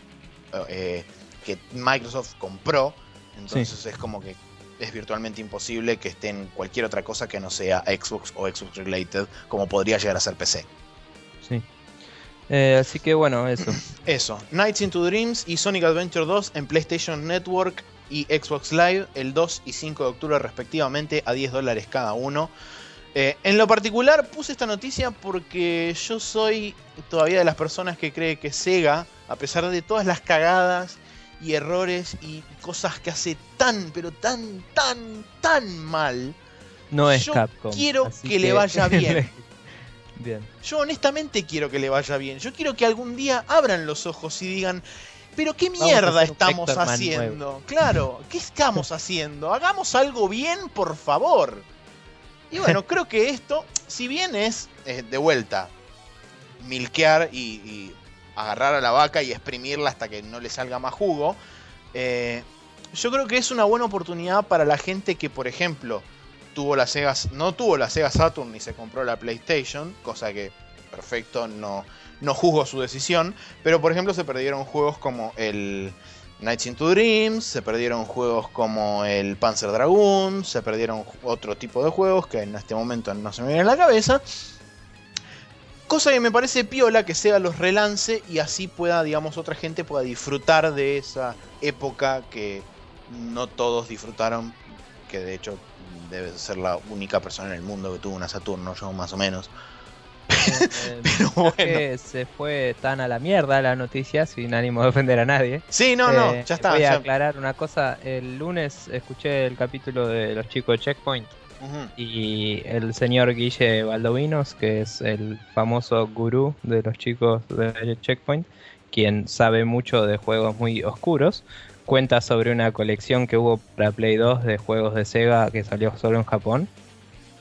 Speaker 2: eh, que Microsoft compró, entonces es como que es virtualmente imposible que esté en cualquier otra cosa que no sea Xbox o Xbox related, como podría llegar a ser PC.
Speaker 1: Sí. Eh, así que bueno, eso.
Speaker 2: Eso, Nights into Dreams y Sonic Adventure 2 en PlayStation Network y Xbox Live el 2 y 5 de octubre respectivamente a 10 dólares cada uno. Eh, en lo particular puse esta noticia porque yo soy todavía de las personas que cree que Sega, a pesar de todas las cagadas y errores y cosas que hace tan, pero tan, tan, tan mal,
Speaker 1: No es
Speaker 2: Yo
Speaker 1: Capcom.
Speaker 2: quiero que le vaya bien.
Speaker 1: bien.
Speaker 2: Yo honestamente quiero que le vaya bien. Yo quiero que algún día abran los ojos y digan, pero qué mierda estamos haciendo. Claro, ¿qué estamos haciendo? Hagamos algo bien, por favor. Y bueno, creo que esto, si bien es eh, de vuelta, milquear y, y agarrar a la vaca y exprimirla hasta que no le salga más jugo, eh, yo creo que es una buena oportunidad para la gente que, por ejemplo, tuvo la Sega, no tuvo la Sega Saturn ni se compró la PlayStation, cosa que perfecto, no, no juzgo su decisión, pero por ejemplo se perdieron juegos como el Nights into Dreams, se perdieron juegos como el Panzer Dragoon, se perdieron otro tipo de juegos que en este momento no se me viene a la cabeza. Cosa que me parece piola que Sega los relance y así pueda, digamos, otra gente pueda disfrutar de esa época que no todos disfrutaron, que de hecho debe ser la única persona en el mundo que tuvo una Saturno, yo más o menos.
Speaker 1: Eh,
Speaker 2: Pero bueno.
Speaker 1: que se fue tan a la mierda la noticia, sin ánimo de ofender a nadie.
Speaker 2: Sí, no, no,
Speaker 1: Eh,
Speaker 2: ya está.
Speaker 1: Voy a
Speaker 2: ya-
Speaker 1: aclarar una cosa. El lunes escuché el capítulo de los chicos de Checkpoint. Y el señor Guille Baldovinos, que es el famoso gurú de los chicos de Checkpoint, quien sabe mucho de juegos muy oscuros, cuenta sobre una colección que hubo para Play 2 de juegos de Sega que salió solo en Japón.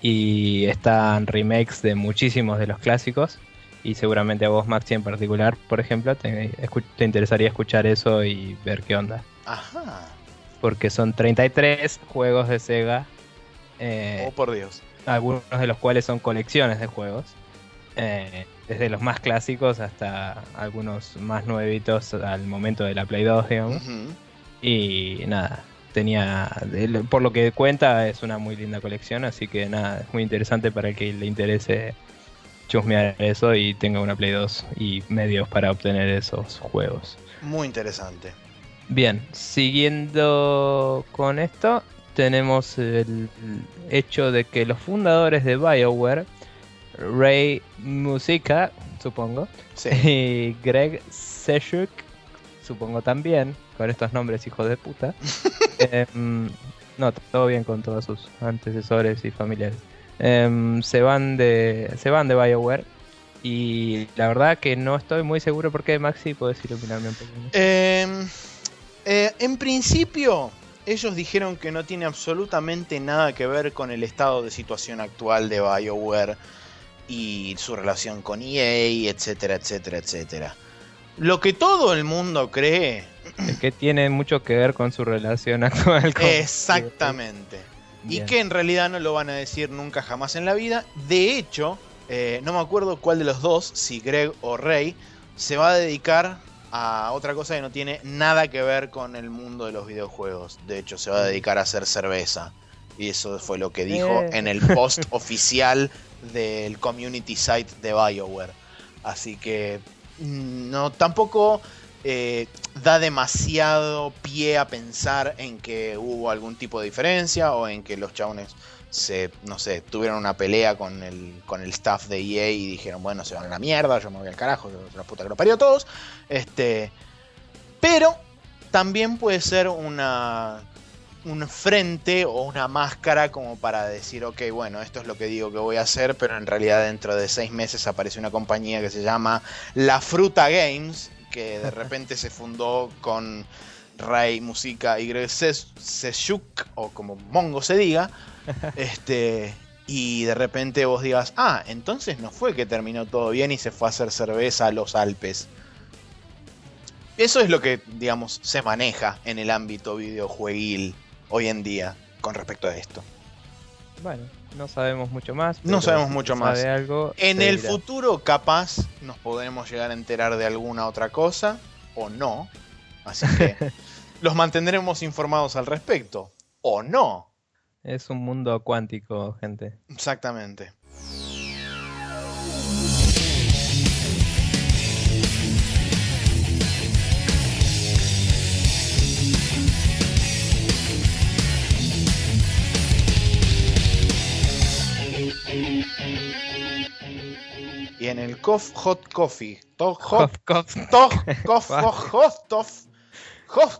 Speaker 1: Y están remakes de muchísimos de los clásicos. Y seguramente a vos, Maxi, en particular, por ejemplo, te, te interesaría escuchar eso y ver qué onda.
Speaker 2: Ajá.
Speaker 1: Porque son 33 juegos de Sega. Eh,
Speaker 2: Oh, por Dios.
Speaker 1: algunos de los cuales son colecciones de juegos. eh, desde los más clásicos hasta algunos más nuevitos al momento de la Play 2, digamos. Y nada, tenía, por lo que cuenta, es una muy linda colección, así que nada, es muy interesante para el que le interese chusmear eso y tenga una Play 2 y medios para obtener esos juegos.
Speaker 2: Muy interesante.
Speaker 1: Bien, siguiendo con esto, tenemos el hecho de que los fundadores de BioWare, Ray Musica, supongo,
Speaker 2: Sí.
Speaker 1: y Greg Seshuk, supongo también, con estos nombres hijos de puta. em, no, todo bien con todos sus antecesores y familiares. Em, se van de se van de BioWare y la verdad que no estoy muy seguro por qué Maxi puedes iluminarme un poco.
Speaker 2: Eh, eh, en principio, ellos dijeron que no tiene absolutamente nada que ver con el estado de situación actual de BioWare y su relación con EA, etcétera, etcétera, etcétera. Lo que todo el mundo cree,
Speaker 1: Es que tiene mucho que ver con su relación actual con
Speaker 2: exactamente, y que en realidad no lo van a decir nunca jamás en la vida. De hecho, eh, no me acuerdo cuál de los dos, si Greg o Ray, se va a dedicar a otra cosa que no tiene nada que ver con el mundo de los videojuegos. De hecho, se va a dedicar a hacer cerveza. Y eso fue lo que dijo
Speaker 1: Eh.
Speaker 2: en el post oficial del community site de BioWare. Así que mm, no tampoco eh, da demasiado pie a pensar en que hubo algún tipo de diferencia o en que los chabones se, no sé, tuvieron una pelea con el, con el staff de EA y dijeron, bueno, se van a la mierda, yo me voy al carajo, yo la puta que lo parió a todos. Este, pero también puede ser una un frente o una máscara como para decir, ok, bueno, esto es lo que digo que voy a hacer, pero en realidad dentro de seis meses aparece una compañía que se llama La Fruta Games, que de repente se fundó con Ray Musica y Seshuk, o como Mongo se diga, este, y de repente vos digas, ah, entonces no fue que terminó todo bien y se fue a hacer cerveza a los Alpes. Eso es lo que, digamos, se maneja en el ámbito videojueguil hoy en día con respecto a esto.
Speaker 1: Bueno, no sabemos mucho más.
Speaker 2: No sabemos mucho más.
Speaker 1: Algo,
Speaker 2: en el futuro, capaz, nos podremos llegar a enterar de alguna otra cosa o no. Así que los mantendremos informados al respecto. O no.
Speaker 1: Es un mundo cuántico, gente.
Speaker 2: Exactamente. Y en el Kof Hot Coffee, Hot Hot Kof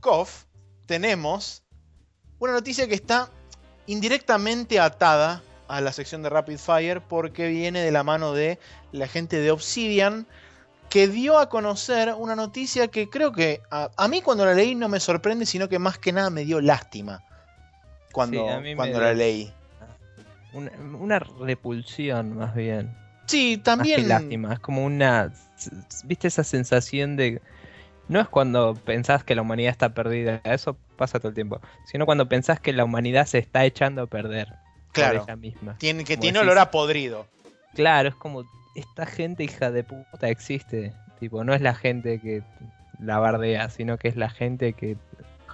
Speaker 2: Coffee, tenemos una noticia que está indirectamente atada a la sección de Rapid Fire porque viene de la mano de la gente de Obsidian que dio a conocer una noticia que creo que a, a mí cuando la leí no me sorprende, sino que más que nada me dio lástima cuando, cuando la leí.
Speaker 1: Una, repulsión, más bien.
Speaker 2: Sí, también.
Speaker 1: lástima, es como una. ¿Viste esa sensación de.? No es cuando pensás que la humanidad está perdida, eso pasa todo el tiempo, sino cuando pensás que la humanidad se está echando a perder.
Speaker 2: Claro. ella misma. Tiene, que tiene olor a podrido.
Speaker 1: Claro, es como. Esta gente hija de puta existe. Tipo, no es la gente que la bardea, sino que es la gente que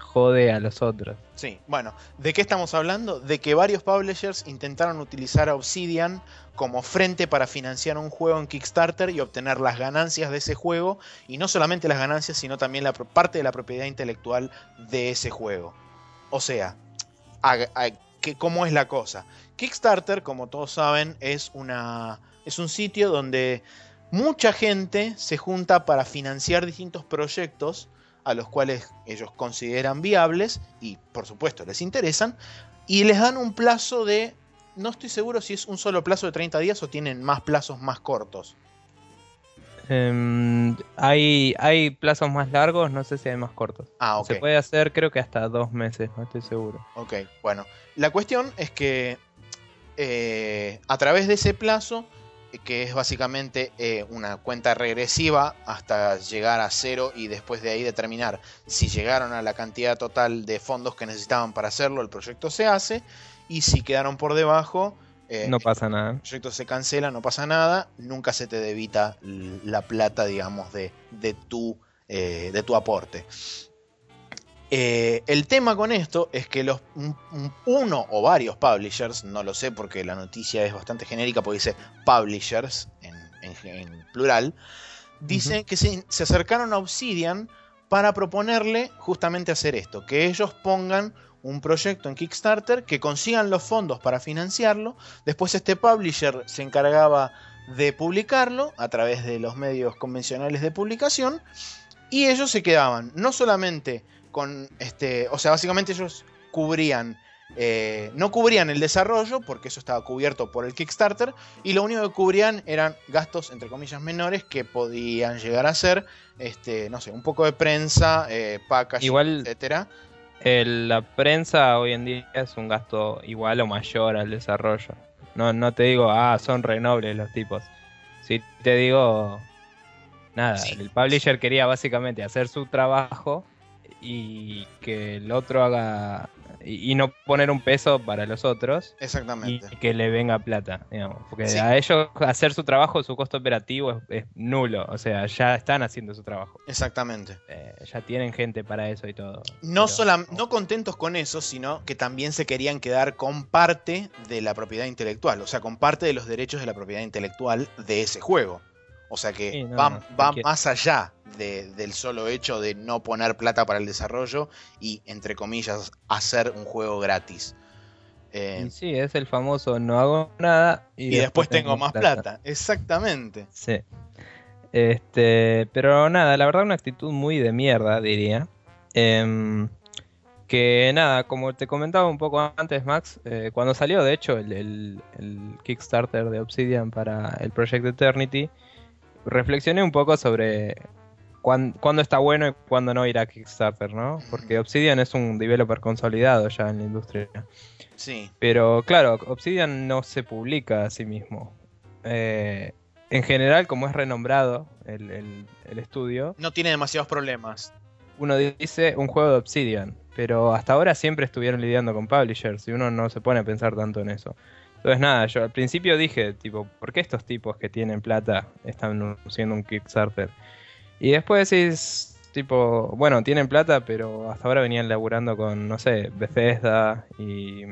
Speaker 1: jode a los otros.
Speaker 2: Sí, bueno, ¿de qué estamos hablando? De que varios publishers intentaron utilizar a Obsidian como frente para financiar un juego en Kickstarter y obtener las ganancias de ese juego, y no solamente las ganancias, sino también la parte de la propiedad intelectual de ese juego. O sea, ¿cómo es la cosa? Kickstarter, como todos saben, es, una, es un sitio donde mucha gente se junta para financiar distintos proyectos a los cuales ellos consideran viables y por supuesto les interesan y les dan un plazo de, no estoy seguro si es un solo plazo de 30 días o tienen más plazos más cortos.
Speaker 1: Em, hay, hay plazos más largos, no sé si hay más cortos.
Speaker 2: Ah, ok.
Speaker 1: Se puede hacer creo que hasta dos meses, no estoy seguro.
Speaker 2: Ok, bueno. La cuestión es que eh, a través de ese plazo que es básicamente eh, una cuenta regresiva hasta llegar a cero y después de ahí determinar si llegaron a la cantidad total de fondos que necesitaban para hacerlo, el proyecto se hace y si quedaron por debajo...
Speaker 1: Eh, no pasa nada.
Speaker 2: El proyecto se cancela, no pasa nada, nunca se te debita la plata, digamos, de, de, tu, eh, de tu aporte. Eh, el tema con esto es que los, uno o varios publishers, no lo sé porque la noticia es bastante genérica porque dice publishers en, plural, dicen que se, acercaron a Obsidian para proponerle justamente hacer esto, que ellos pongan un proyecto en Kickstarter, que consigan los fondos para financiarlo, después este publisher se encargaba de publicarlo a través de los medios convencionales de publicación, y ellos se quedaban no solamente con este, o sea, básicamente ellos cubrían, eh, no cubrían el desarrollo, porque eso estaba cubierto por el Kickstarter, y lo único que cubrían eran gastos, entre comillas, menores que podían llegar a ser, este, no sé, un poco de prensa, eh, packaging,
Speaker 1: igual,
Speaker 2: etcétera.
Speaker 1: la prensa hoy en día es un gasto igual o mayor al desarrollo. No, no te digo, ah, son renobles los tipos. Si te digo, nada, el publisher quería básicamente hacer su trabajo y que el otro haga y, no poner un peso para los otros
Speaker 2: Exactamente.
Speaker 1: y que le venga plata, digamos. Porque a ellos hacer su trabajo, su costo operativo es, nulo. O sea, ya están haciendo su trabajo.
Speaker 2: Exactamente.
Speaker 1: Eh, ya tienen gente para eso y todo.
Speaker 2: No, no contentos con eso, sino que también se querían quedar con parte de la propiedad intelectual. O sea, con parte de los derechos de la propiedad intelectual de ese juego. O sea que va, más allá del solo hecho de no poner plata para el desarrollo y, entre comillas, hacer un juego gratis.
Speaker 1: Eh, sí, es el famoso no hago nada
Speaker 2: y, después, tengo, más plata. Exactamente.
Speaker 1: Sí. Este, pero nada, la verdad una actitud muy de mierda, diría. Em, que nada, como te comentaba un poco antes, Max, eh, cuando salió de hecho el, Kickstarter de Obsidian para el Project Eternity, reflexioné un poco sobre cuándo, está bueno y cuándo no ir a Kickstarter, ¿no? Porque Obsidian es un developer consolidado ya en la industria.
Speaker 2: Sí.
Speaker 1: Pero claro, Obsidian no se publica a sí mismo. Eh, en general, como es renombrado el, el, estudio...
Speaker 2: No tiene demasiados problemas.
Speaker 1: Uno dice un juego de Obsidian, pero hasta ahora siempre estuvieron lidiando con publishers y uno no se pone a pensar tanto en eso. Entonces nada, yo al principio dije, tipo, ¿por qué estos tipos que tienen plata están haciendo un Kickstarter? Y después decís, tipo, bueno, tienen plata, pero hasta ahora venían laburando con, no sé, Bethesda y,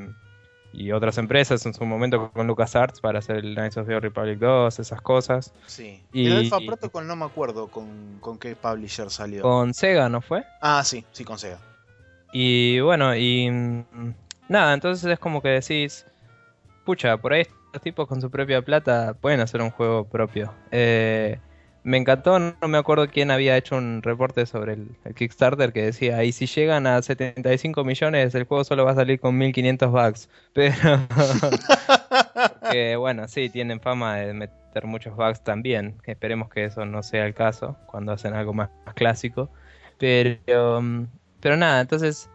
Speaker 1: y otras empresas en su momento con LucasArts para hacer el Knights of the Republic 2, esas cosas.
Speaker 2: Sí. Y, el Alpha Protocol no me acuerdo con, con qué publisher salió.
Speaker 1: Con Sega, ¿no fue?
Speaker 2: Ah, sí, sí, con Sega.
Speaker 1: Y bueno, y nada, entonces es como que decís, pucha, por ahí estos tipos con su propia plata pueden hacer un juego propio. Eh, me encantó, no me acuerdo quién había hecho un reporte sobre el, Kickstarter que decía, y si llegan a 75 millones, el juego solo va a salir con 1500 bugs. Pero, que bueno, sí, tienen fama de meter muchos bugs también. Esperemos que eso no sea el caso cuando hacen algo más, más clásico. Pero, pero nada, entonces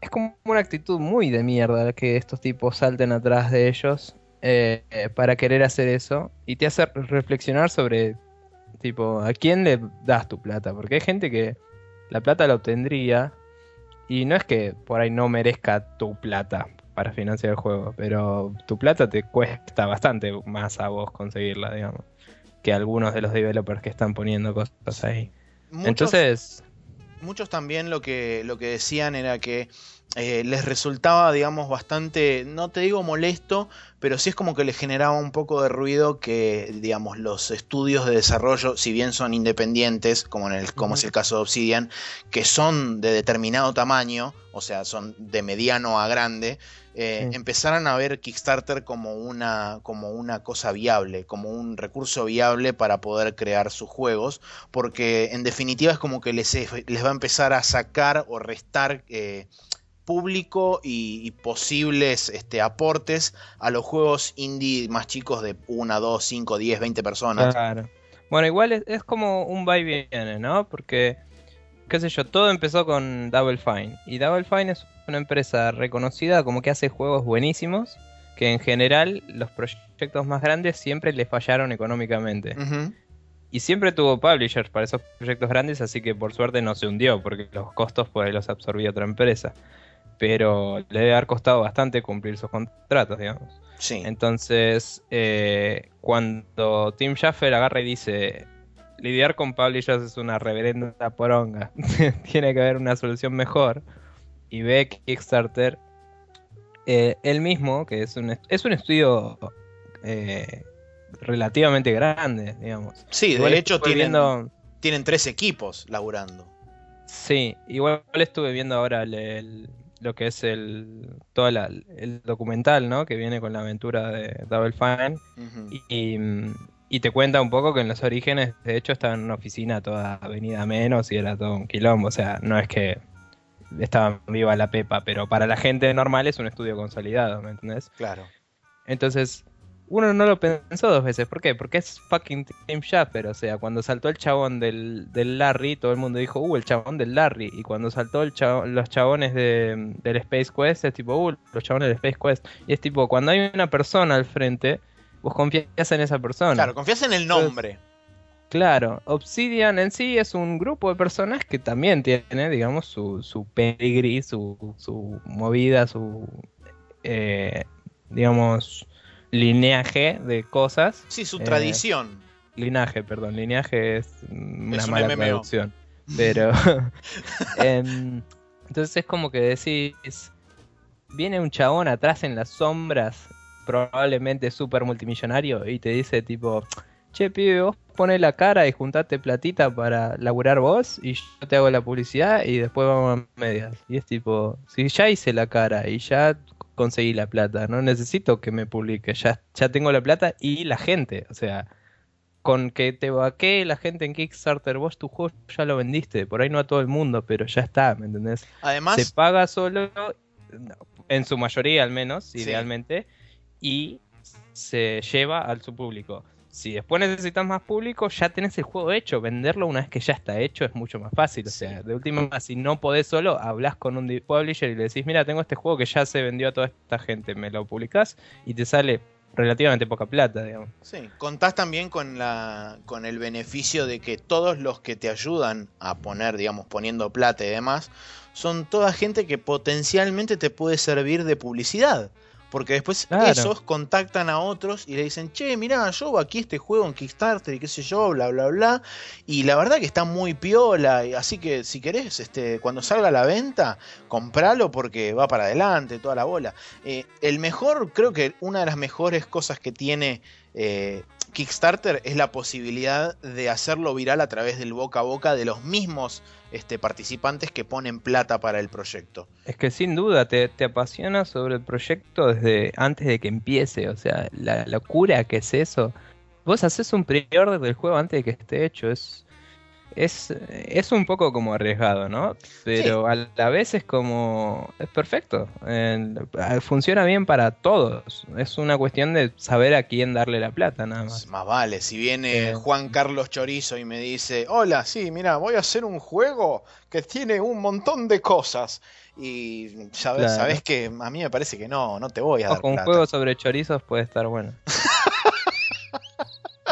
Speaker 1: es como una actitud muy de mierda que estos tipos salten atrás de ellos eh, para querer hacer eso y te hace reflexionar sobre, tipo, ¿a quién le das tu plata? Porque hay gente que la plata la obtendría y no es que por ahí no merezca tu plata para financiar el juego, pero tu plata te cuesta bastante más a vos conseguirla, digamos, que algunos de los developers que están poniendo cosas ahí. Entonces
Speaker 2: muchos también lo que, lo que decían era que eh, les resultaba, digamos, bastante, no te digo molesto, pero sí es como que les generaba un poco de ruido que, digamos, los estudios de desarrollo, si bien son independientes, como, en el, como es el caso de Obsidian, que son de determinado tamaño, o sea, son de mediano a grande, eh, empezaran a ver Kickstarter como una, como una cosa viable, como un recurso viable para poder crear sus juegos, porque en definitiva es como que les, les va a empezar a sacar o restar eh, público y, posibles este, aportes a los juegos indie más chicos de 1, 2, 5, 10, 20 personas.
Speaker 1: Claro. Bueno, igual es, como un va y viene, ¿no? Porque, qué sé yo, todo empezó con Double Fine. Y Double Fine es una empresa reconocida como que hace juegos buenísimos, que en general los proyectos más grandes siempre le fallaron económicamente. Y siempre tuvo publishers para esos proyectos grandes, así que por suerte no se hundió, porque los costos pues los absorbía otra empresa pero le debe haber costado bastante cumplir sus contratos, digamos.
Speaker 2: Sí.
Speaker 1: Entonces, eh, cuando Tim Schafer agarra y dice, lidiar con publishers es una reverenda poronga, tiene que haber una solución mejor, y ve Kickstarter, eh, él mismo, que es un, es un estudio eh, relativamente grande, digamos.
Speaker 2: Sí, de hecho tienen, tienen tres equipos laburando.
Speaker 1: Sí, igual estuve viendo ahora el lo que es el todo el documental, ¿no? Que viene con la aventura de Double Fine y, te cuenta un poco que en los orígenes, de hecho, estaba en una oficina toda avenida menos y era todo un quilombo, o sea, no es que estaba viva la pepa, pero para la gente normal es un estudio consolidado, ¿me entendés?
Speaker 2: Claro.
Speaker 1: Entonces, uno no lo pensó dos veces. ¿Por qué? Porque es fucking Tim Schafer. O sea, cuando saltó el chabón del, Larry, todo el mundo dijo, uh, el chabón del Larry. Y cuando saltó el los chabones de, del Space Quest, es tipo, uh, los chabones del Space Quest. Y es tipo, cuando hay una persona al frente, vos confías en esa persona.
Speaker 2: Claro, confías en el nombre.
Speaker 1: Claro, Obsidian en sí es un grupo de personas que también tiene, digamos, su, su pedigrí, su, su movida, su, eh, digamos, lineaje de cosas.
Speaker 2: Sí, su
Speaker 1: Eh,
Speaker 2: tradición.
Speaker 1: Linaje, perdón, lineaje es una
Speaker 2: Es
Speaker 1: mala traducción. Pero. entonces es como que decís. Viene un chabón atrás en las sombras, probablemente súper multimillonario, y te dice tipo. Che, pibe, vos pones la cara y juntate platita para laburar vos, y yo te hago la publicidad y después vamos a medias. Y es tipo, si ya hice la cara y ya conseguí la plata, no necesito que me publique, ya, ya tengo la plata y la gente, o sea, con que te vaquee la gente en Kickstarter, vos tu juego ya lo vendiste, por ahí no a todo el mundo, pero ya está, ¿me entendés?
Speaker 2: Además,
Speaker 1: Se paga solo, en su mayoría al menos,
Speaker 2: Sí.
Speaker 1: idealmente, y se lleva al su público. Si después necesitas más público, ya tenés el juego hecho. Venderlo una vez que ya está hecho es mucho más fácil. O sea, de última, si no podés solo, hablas con un publisher y le decís, mira, tengo este juego que ya se vendió a toda esta gente, me lo publicás y te sale relativamente poca plata, digamos.
Speaker 2: Sí, contás también con la con el beneficio de que todos los que te ayudan a poner, digamos, poniendo plata y demás, son toda gente que potencialmente te puede servir de publicidad. Porque después
Speaker 1: Claro.
Speaker 2: esos contactan a otros y le dicen, che, mirá, yo aquí este juego en Kickstarter y qué sé yo, bla, bla, bla. Y la verdad que está muy piola. y Así que si querés, este, cuando salga a la venta, compralo porque va para adelante, toda la bola. Eh, el mejor, creo que una de las mejores cosas que tiene eh, Kickstarter es la posibilidad de hacerlo viral a través del boca a boca de los mismos este, participantes que ponen plata para el proyecto.
Speaker 1: Es que sin duda te, apasiona sobre el proyecto desde antes de que empiece. O sea, la locura que es eso. Vos haces un pre-order del juego antes de que esté hecho. Es, es, es un poco como arriesgado, ¿no? Pero a la vez es como... Es perfecto. Eh, funciona bien para todos. Es una cuestión de saber a quién darle la plata, nada más.
Speaker 2: Más vale, si viene
Speaker 1: Eh.
Speaker 2: Juan Carlos Chorizo y me dice, hola, sí, mira, voy a hacer un juego que tiene un montón de cosas. Y sabes,
Speaker 1: Claro.
Speaker 2: sabes que a mí me parece que no, no te voy a dar
Speaker 1: Ojo, un juego sobre chorizos puede estar bueno.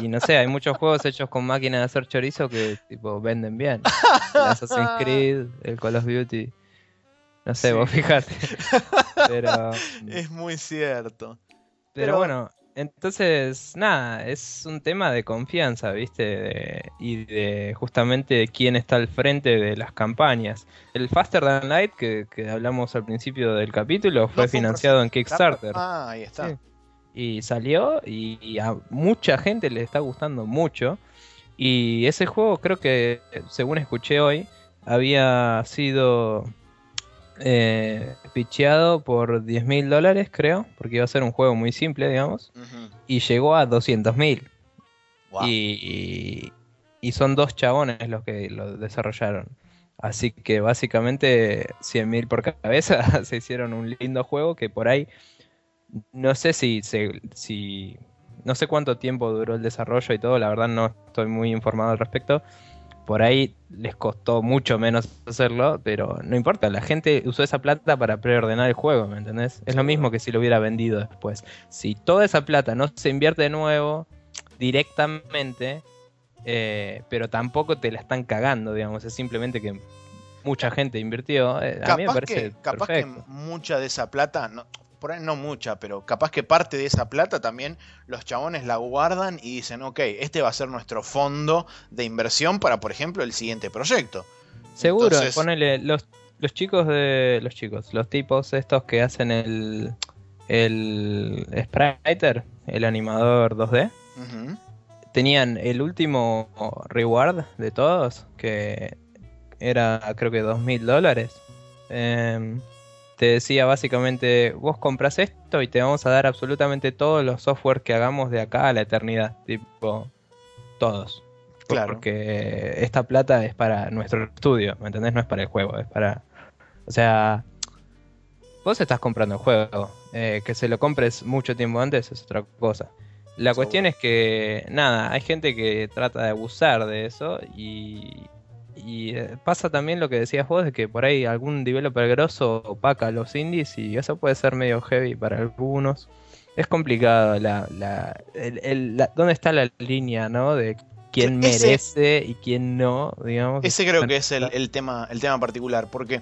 Speaker 1: y no sé, hay muchos juegos hechos con máquinas de hacer chorizo que tipo venden bien. El Assassin's Creed, el Call of Duty. No sé,
Speaker 2: Sí.
Speaker 1: vos fijate. Pero,
Speaker 2: Es muy cierto.
Speaker 1: pero
Speaker 2: pero-
Speaker 1: bueno, entonces, nada, es un tema de confianza, ¿viste? De- y de justamente de quién está al frente de las campañas. El Faster Than Light, que, que hablamos al principio del capítulo,
Speaker 2: ¿No
Speaker 1: fue financiado en Kickstarter.
Speaker 2: Ah, ahí está.
Speaker 1: Sí. Y salió y, y a mucha gente le está gustando mucho. Y ese juego creo que, según escuché hoy, había sido eh, pitcheado por 10 mil dólares, creo, porque iba a ser un juego muy simple, digamos. Y llegó a 200 mil. Y, y- y son dos chabones los que lo desarrollaron. Así que básicamente 100 mil por cabeza se hicieron un lindo juego que por ahí no sé si, si no sé cuánto tiempo duró el desarrollo y todo, la verdad no estoy muy informado al respecto. Por ahí les costó mucho menos hacerlo, pero no importa, la gente usó esa plata para preordenar el juego, ¿me entendés? Es lo mismo que si lo hubiera vendido después. Si toda esa plata no se invierte de nuevo directamente, eh, pero tampoco te la están cagando, digamos, es simplemente que mucha gente invirtió. eh, a mí me
Speaker 2: capaz
Speaker 1: parece
Speaker 2: que, capaz que mucha de esa plata, no, por ahí no mucha, pero capaz que parte de esa plata también los chabones la guardan y dicen, ok, este va a ser nuestro fondo de inversión para, por ejemplo, el siguiente proyecto.
Speaker 1: Seguro,
Speaker 2: Entonces-
Speaker 1: ponele los, los chicos de los chicos, los tipos estos que hacen el el spriter, el animador 2D,
Speaker 2: Ujú.
Speaker 1: tenían el último reward de todos que era creo que dos mil dólares. Em, te decía básicamente, vos compras esto y te vamos a dar absolutamente todos los software que hagamos de acá a la eternidad, tipo todos.
Speaker 2: Claro.
Speaker 1: Porque esta plata es para nuestro estudio, ¿me entendés? No es para el juego, es para... O sea, vos estás comprando el juego, eh, que se lo compres mucho tiempo antes es otra cosa. La cuestión es que, nada, hay gente que trata de abusar de eso y, y eh, pasa también lo que decías vos, de que por ahí algún developer grosso opaca los indies y eso puede ser medio heavy para algunos. Es complicado la, la, el- el- la- dónde está la línea, ¿no? De quién merece y quién no, digamos.
Speaker 2: Ese creo que es el, tema, el tema particular, porque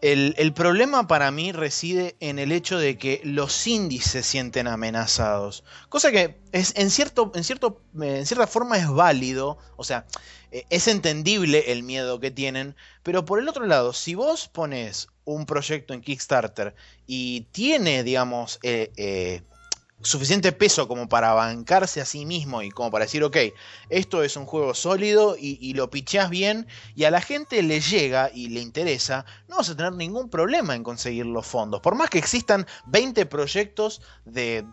Speaker 2: el, problema para mí reside en el hecho de que los indies se sienten amenazados. Cosa que es, en, cierto, en, cierto, en cierta forma es válido, o sea, eh, es entendible el miedo que tienen, pero por el otro lado, si vos pones un proyecto en Kickstarter y tiene, digamos, eh, eh, suficiente peso como para bancarse a sí mismo y como para decir, ok, esto es un juego sólido y, lo picheas bien y a la gente le llega y le interesa, no vas a tener ningún problema en conseguir los fondos. Por más que existan 20 proyectos de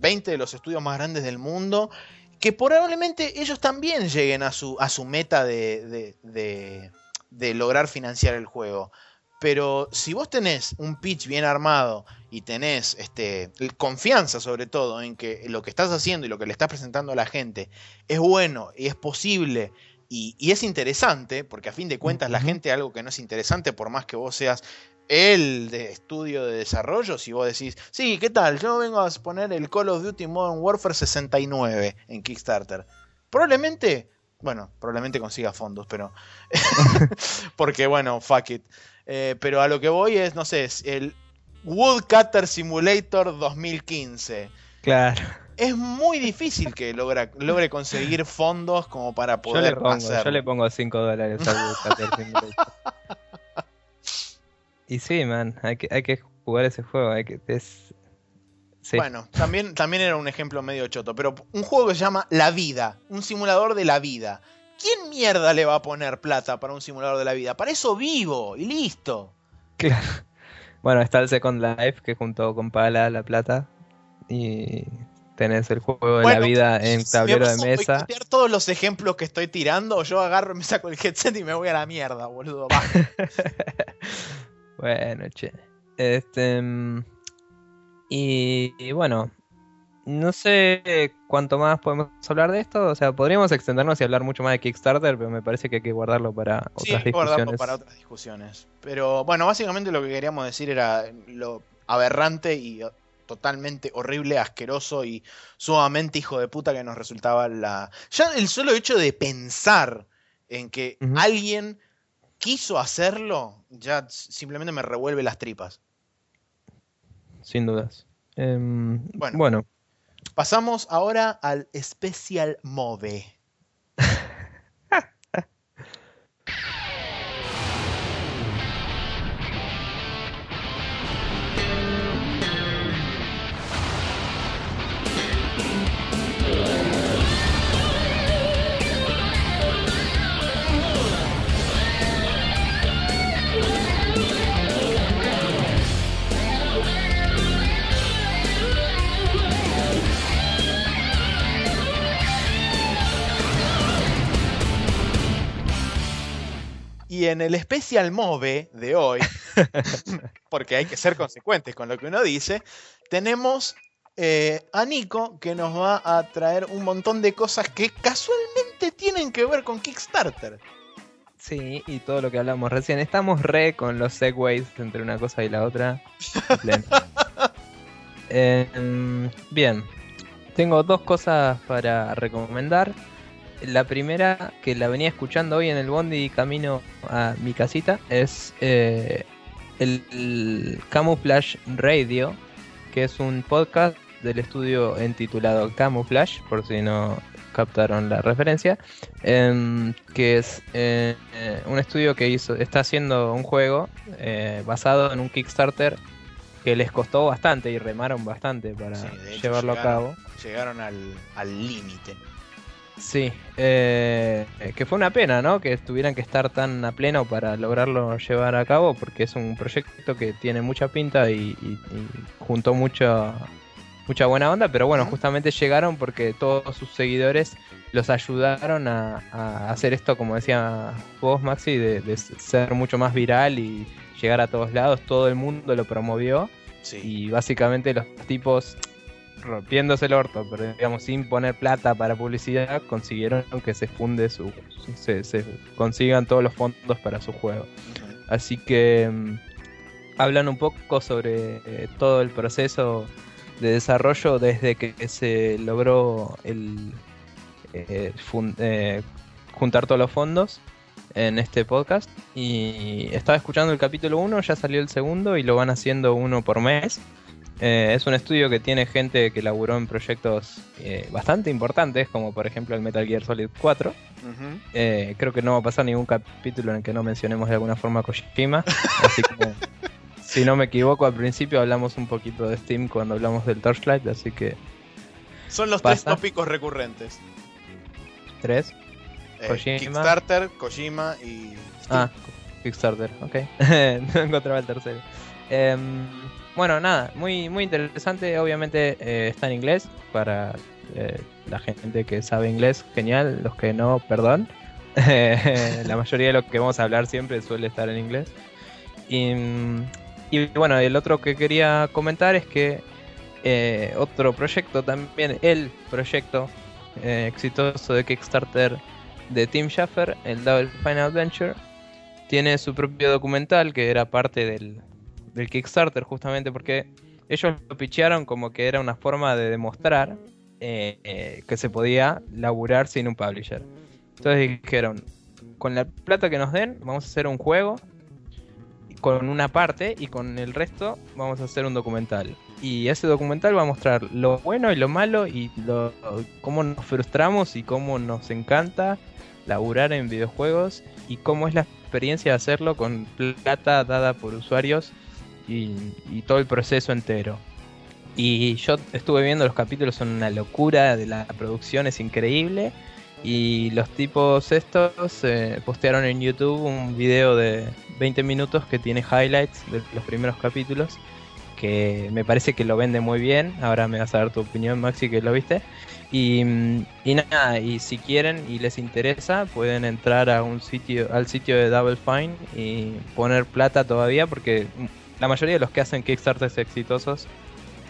Speaker 2: 20 de los estudios más grandes del mundo, que probablemente ellos también lleguen a su, a su meta de, de lograr financiar el juego. Pero si vos tenés un pitch bien armado y tenés este, confianza sobre todo en que lo que estás haciendo y lo que le estás presentando a la gente es bueno y es posible y, es interesante, porque a fin de cuentas la gente algo que no es interesante, por más que vos seas el de estudio de desarrollo, si vos decís, sí, ¿qué tal? Yo vengo a poner el Call of Duty Modern Warfare 69 en Kickstarter. Probablemente, bueno, probablemente consiga fondos, pero... porque bueno, fuck it. Eh, pero a lo que voy es, no sé, el Woodcutter Simulator 2015.
Speaker 1: Claro.
Speaker 2: Es muy difícil que logre conseguir fondos como para poder
Speaker 1: yo le Yo le pongo 5 dólares al Woodcutter Simulator. y sí, man, hay que, hay que jugar ese juego. Hay que,
Speaker 2: Bueno, también, también era un ejemplo medio choto, pero un juego que se llama La Vida, un simulador de la vida. ¿Quién mierda le va a poner plata para un simulador de la vida? Para eso vivo y listo.
Speaker 1: Claro. Bueno, está el Second Life que junto con Pala la plata y tenés el juego de la vida en tablero de mesa.
Speaker 2: A todos los ejemplos que estoy tirando, yo agarro, me saco el headset y me voy a la mierda, boludo.
Speaker 1: bueno, che. Este mm, y bueno, no sé cuánto más podemos hablar de esto. O sea, podríamos extendernos y hablar mucho más de Kickstarter, pero me parece que hay que guardarlo para otras sí, discusiones.
Speaker 2: para otras discusiones. Pero bueno, básicamente lo que queríamos decir era lo aberrante y totalmente horrible, asqueroso y sumamente hijo de puta que nos resultaba la. Ya el solo hecho de pensar en que alguien quiso hacerlo, ya simplemente me revuelve las tripas.
Speaker 1: Sin dudas. Em, bueno,
Speaker 2: Pasamos ahora al Special Move. Y en el especial Move de hoy, porque hay que ser consecuentes con lo que uno dice, tenemos eh, a Nico que nos va a traer un montón de cosas que casualmente tienen que ver con Kickstarter.
Speaker 1: Sí, y todo lo que hablamos recién. Estamos re con los segways entre una cosa y la otra. Em, bien, tengo dos cosas para recomendar. La primera, que la venía escuchando hoy en el bondi camino a mi casita, es eh, el, Camouflage Radio, que es un podcast del estudio entitulado Camouflage, por si no captaron la referencia, em, que es eh, un estudio que hizo, está haciendo un juego eh, basado en un Kickstarter que les costó bastante y remaron bastante para llevarlo a cabo.
Speaker 2: Llegaron al límite.
Speaker 1: Sí, eh, que fue una pena, ¿no? Que tuvieran que estar tan a pleno para lograrlo llevar a cabo, porque es un proyecto que tiene mucha pinta y, juntó mucha, mucha buena onda, pero bueno, justamente llegaron porque todos sus seguidores los ayudaron a, hacer esto, como decía vos, Maxi, de, ser mucho más viral y llegar a todos lados, todo el mundo lo promovió. Y básicamente los tipos rompiéndose el orto, pero digamos sin poner plata para publicidad, consiguieron que se funde su, se, consigan todos los fondos para su juego. Así que mm, hablan un poco sobre eh, todo el proceso de desarrollo desde que se logró el, juntar todos los fondos en este podcast. Y estaba escuchando el capítulo 1, ya salió el segundo y lo van haciendo uno por mes. Eh, es un estudio que tiene gente que laburó en proyectos eh, bastante importantes, como por ejemplo el Metal Gear Solid 4. Eh, creo que no va a pasar ningún capítulo en el que no mencionemos de alguna forma a Kojima. así que, si no me equivoco, al principio hablamos un poquito de Steam cuando hablamos del Torchlight, así que.
Speaker 2: Son los tres tópicos recurrentes:
Speaker 1: ¿Tres?
Speaker 2: Kickstarter, Kojima y.
Speaker 1: Ah, Kickstarter, ok. no encontraba el tercero. Em, bueno, nada, muy, muy interesante. Obviamente eh, está en inglés para eh, la gente que sabe inglés, genial. Los que no, perdón. la mayoría de lo que vamos a hablar siempre suele estar en inglés. Y, bueno, el otro que quería comentar es que eh, otro proyecto también, el proyecto exitoso de Kickstarter de Tim Schafer, el Double Fine Adventure, tiene su propio documental que era parte del, del Kickstarter, justamente porque ellos lo pichearon como que era una forma de demostrar eh, eh, que se podía laburar sin un publisher. Entonces dijeron, con la plata que nos den, vamos a hacer un juego con una parte y con el resto vamos a hacer un documental. Y ese documental va a mostrar lo bueno y lo malo y lo, cómo nos frustramos y cómo nos encanta laburar en videojuegos y cómo es la experiencia de hacerlo con plata dada por usuarios y, todo el proceso entero. Y yo estuve viendo los capítulos, son una locura, de la producción es increíble. Y los tipos estos eh, postearon en YouTube un video de 20 minutos que tiene highlights de los primeros capítulos. Que me parece que lo vende muy bien. Ahora me vas a dar tu opinión, Maxi, que lo viste. Y, y, nada, y si quieren y les interesa, pueden entrar a un sitio, al sitio de Double Fine y poner plata todavía, porque la mayoría de los que hacen Kickstarters exitosos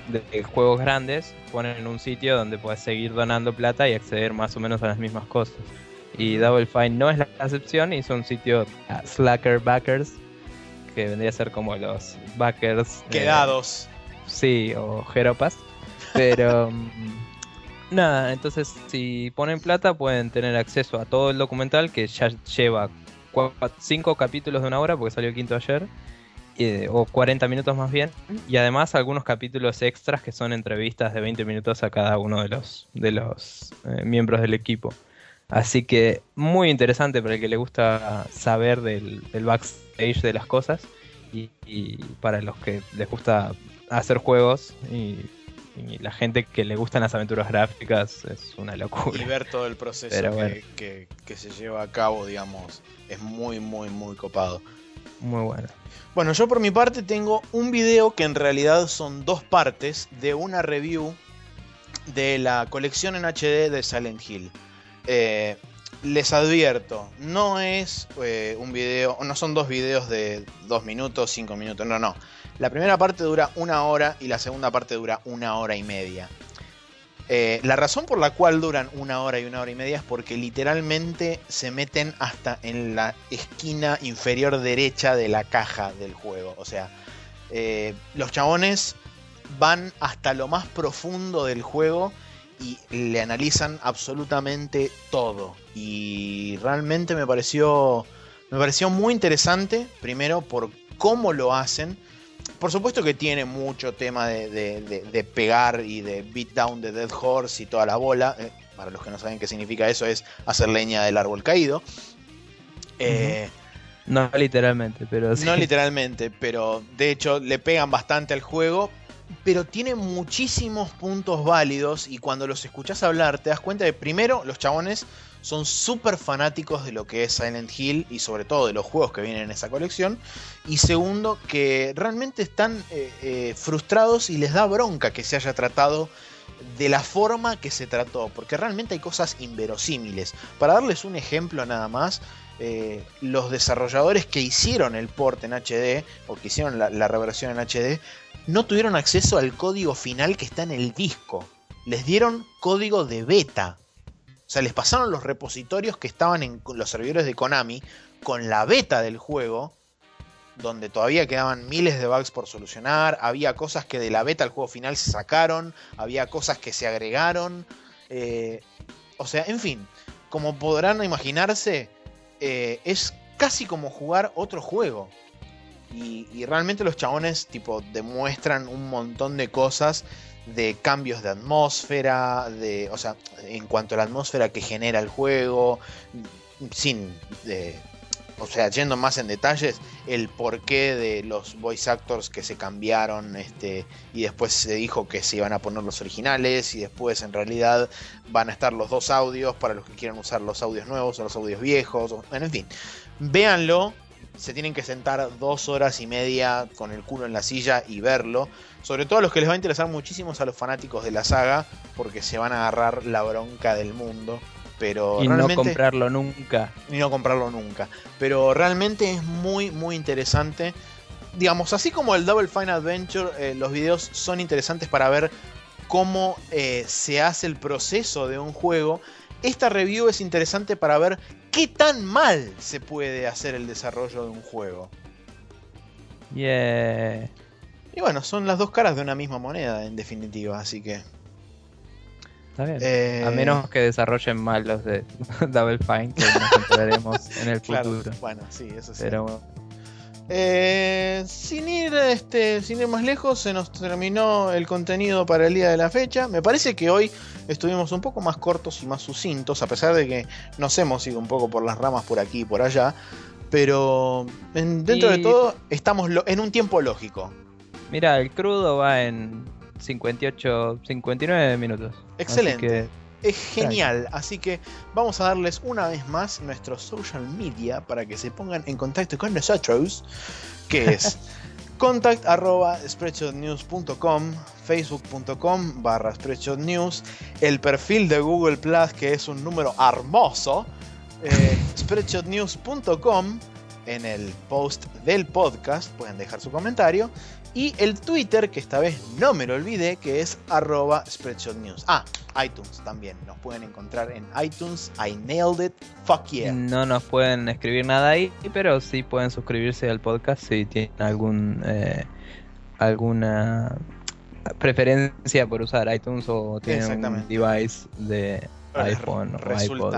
Speaker 1: de juegos grandes ponen en un sitio donde puedes seguir donando plata y acceder más o menos a las mismas cosas. Y Double Fine no es la excepción, hizo un sitio ah, Slacker Backers, que vendría a ser como los backers.
Speaker 2: Eh, Quedados.
Speaker 1: sí, o jeropas. Pero. Mm, nada, entonces si ponen plata pueden tener acceso a todo el documental que ya lleva cinco capítulos de una hora porque salió el quinto ayer eh, o 40 minutos más bien, y además algunos capítulos extras que son entrevistas de 20 minutos a cada uno de los, de los eh, miembros del equipo. Así que muy interesante para el que le gusta saber del, backstage de las cosas y, para los que les gusta hacer juegos y, la gente que le gustan las aventuras gráficas es una locura.
Speaker 2: Y ver todo el proceso que, que se lleva a cabo, digamos, es muy, muy, muy copado.
Speaker 1: Muy bueno.
Speaker 2: Bueno, yo por mi parte tengo un video que en realidad son dos partes de una review de la colección en HD de Silent Hill. Eh, les advierto, no es eh, un video, no son dos videos de dos minutos, cinco minutos, no, no. La primera parte dura una hora y la segunda parte dura una hora y media. Eh, la razón por la cual duran una hora y una hora y media es porque literalmente se meten hasta en la esquina inferior derecha de la caja del juego. O sea, eh, los chabones van hasta lo más profundo del juego y le analizan absolutamente todo. Y realmente me pareció, me pareció muy interesante, primero por cómo lo hacen por supuesto que tiene mucho tema de, pegar y de beat down de Dead Horse y toda la bola. Eh, para los que no saben qué significa eso, es hacer leña del árbol caído.
Speaker 1: Eh, no literalmente, pero
Speaker 2: sí. No literalmente, pero de hecho le pegan bastante al juego. Pero tiene muchísimos puntos válidos y cuando los escuchas hablar te das cuenta de primero los chabones son súper fanáticos de lo que es Silent Hill y sobre todo de los juegos que vienen en esa colección. Y segundo, que realmente están eh, eh, frustrados y les da bronca que se haya tratado de la forma que se trató, porque realmente hay cosas inverosímiles. Para darles un ejemplo nada más, eh, los desarrolladores que hicieron el port en HD o que hicieron la, la reversión en HD no tuvieron acceso al código final que está en el disco. Les dieron código de beta sea, les pasaron los repositorios que estaban en los servidores de Konami con la beta del juego, donde todavía quedaban miles de bugs por solucionar, había cosas que de la beta al juego final se sacaron, había cosas que se agregaron. Eh, O sea, en fin, como podrán imaginarse, eh, es casi como jugar otro juego. Y, y, realmente los chabones tipo demuestran un montón de cosas de cambios de atmósfera, de, o sea, en cuanto a la atmósfera que genera el juego, sin, de, o sea, yendo más en detalles, el porqué de los voice actors que se cambiaron, este, y después se dijo que se iban a poner los originales, y después en realidad van a estar los dos audios para los que quieran usar los audios nuevos o los audios viejos, bueno, en fin, véanlo, se tienen que sentar dos horas y media con el culo en la silla y verlo. Sobre todo a los que les va a interesar muchísimo a los fanáticos de la saga, porque se van a agarrar la bronca del mundo. Pero
Speaker 1: y no comprarlo nunca.
Speaker 2: Y no comprarlo nunca. Pero realmente es muy, muy interesante. Digamos, así como el Double Fine Adventure, eh, los videos son interesantes para ver cómo eh, se hace el proceso de un juego. Esta review es interesante para ver qué tan mal se puede hacer el desarrollo de un juego.
Speaker 1: Yeah.
Speaker 2: Y bueno, son las dos caras de una misma moneda, en definitiva, así que.
Speaker 1: Está bien. Eh, A menos que desarrollen mal los de Double Fine, que nos encontraremos en el futuro.
Speaker 2: Bueno, sí, eso sí. Pero eh, sin ir este, sin ir más lejos, se nos terminó el contenido para el día de la fecha. Me parece que hoy estuvimos un poco más cortos y más sucintos, a pesar de que nos hemos ido un poco por las ramas por aquí y por allá. Pero dentro de todo, estamos en un tiempo lógico.
Speaker 1: Mira, el crudo va en 58, 59 minutos.
Speaker 2: Excelente es genial. Así que vamos a darles una vez más nuestro social media para que se pongan en contacto con nosotros, que es contact arroba facebook.com barra news, el perfil de Google Plus que es un número hermoso, eh, spreadshotnews.com en el post del podcast pueden dejar su comentario y el Twitter, que esta vez no me lo olvidé, que es arroba Spreadshot News. Ah, iTunes también. Nos pueden encontrar en iTunes. I nailed it. Fuck yeah.
Speaker 1: No nos pueden escribir nada ahí, pero sí pueden suscribirse al podcast si tienen algún eh, alguna preferencia por usar iTunes o tienen un device de iPhone o iPod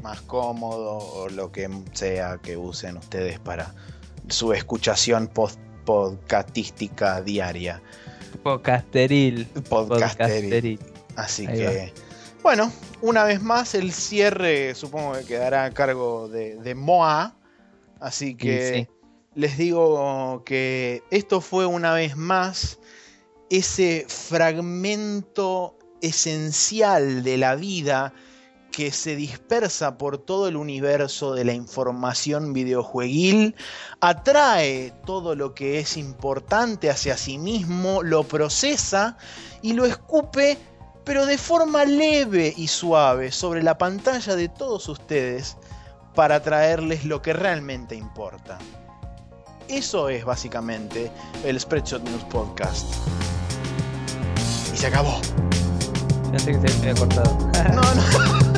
Speaker 2: más cómodo o lo que sea que usen ustedes para su escuchación post podcastística diaria.
Speaker 1: Podcasteril.
Speaker 2: Podcasteril. Así que, bueno, una vez más el cierre supongo que quedará a cargo de, Moa. Así que les digo que esto fue una vez más ese fragmento esencial de la vida que se dispersa por todo el universo de la información videojueguil, atrae todo lo que es importante hacia sí mismo, lo procesa y lo escupe, pero de forma leve y suave sobre la pantalla de todos ustedes para traerles lo que realmente importa. Eso es básicamente el Spreadshot News Podcast. Y se acabó.
Speaker 1: Ya sé que se había cortado.
Speaker 2: no, no.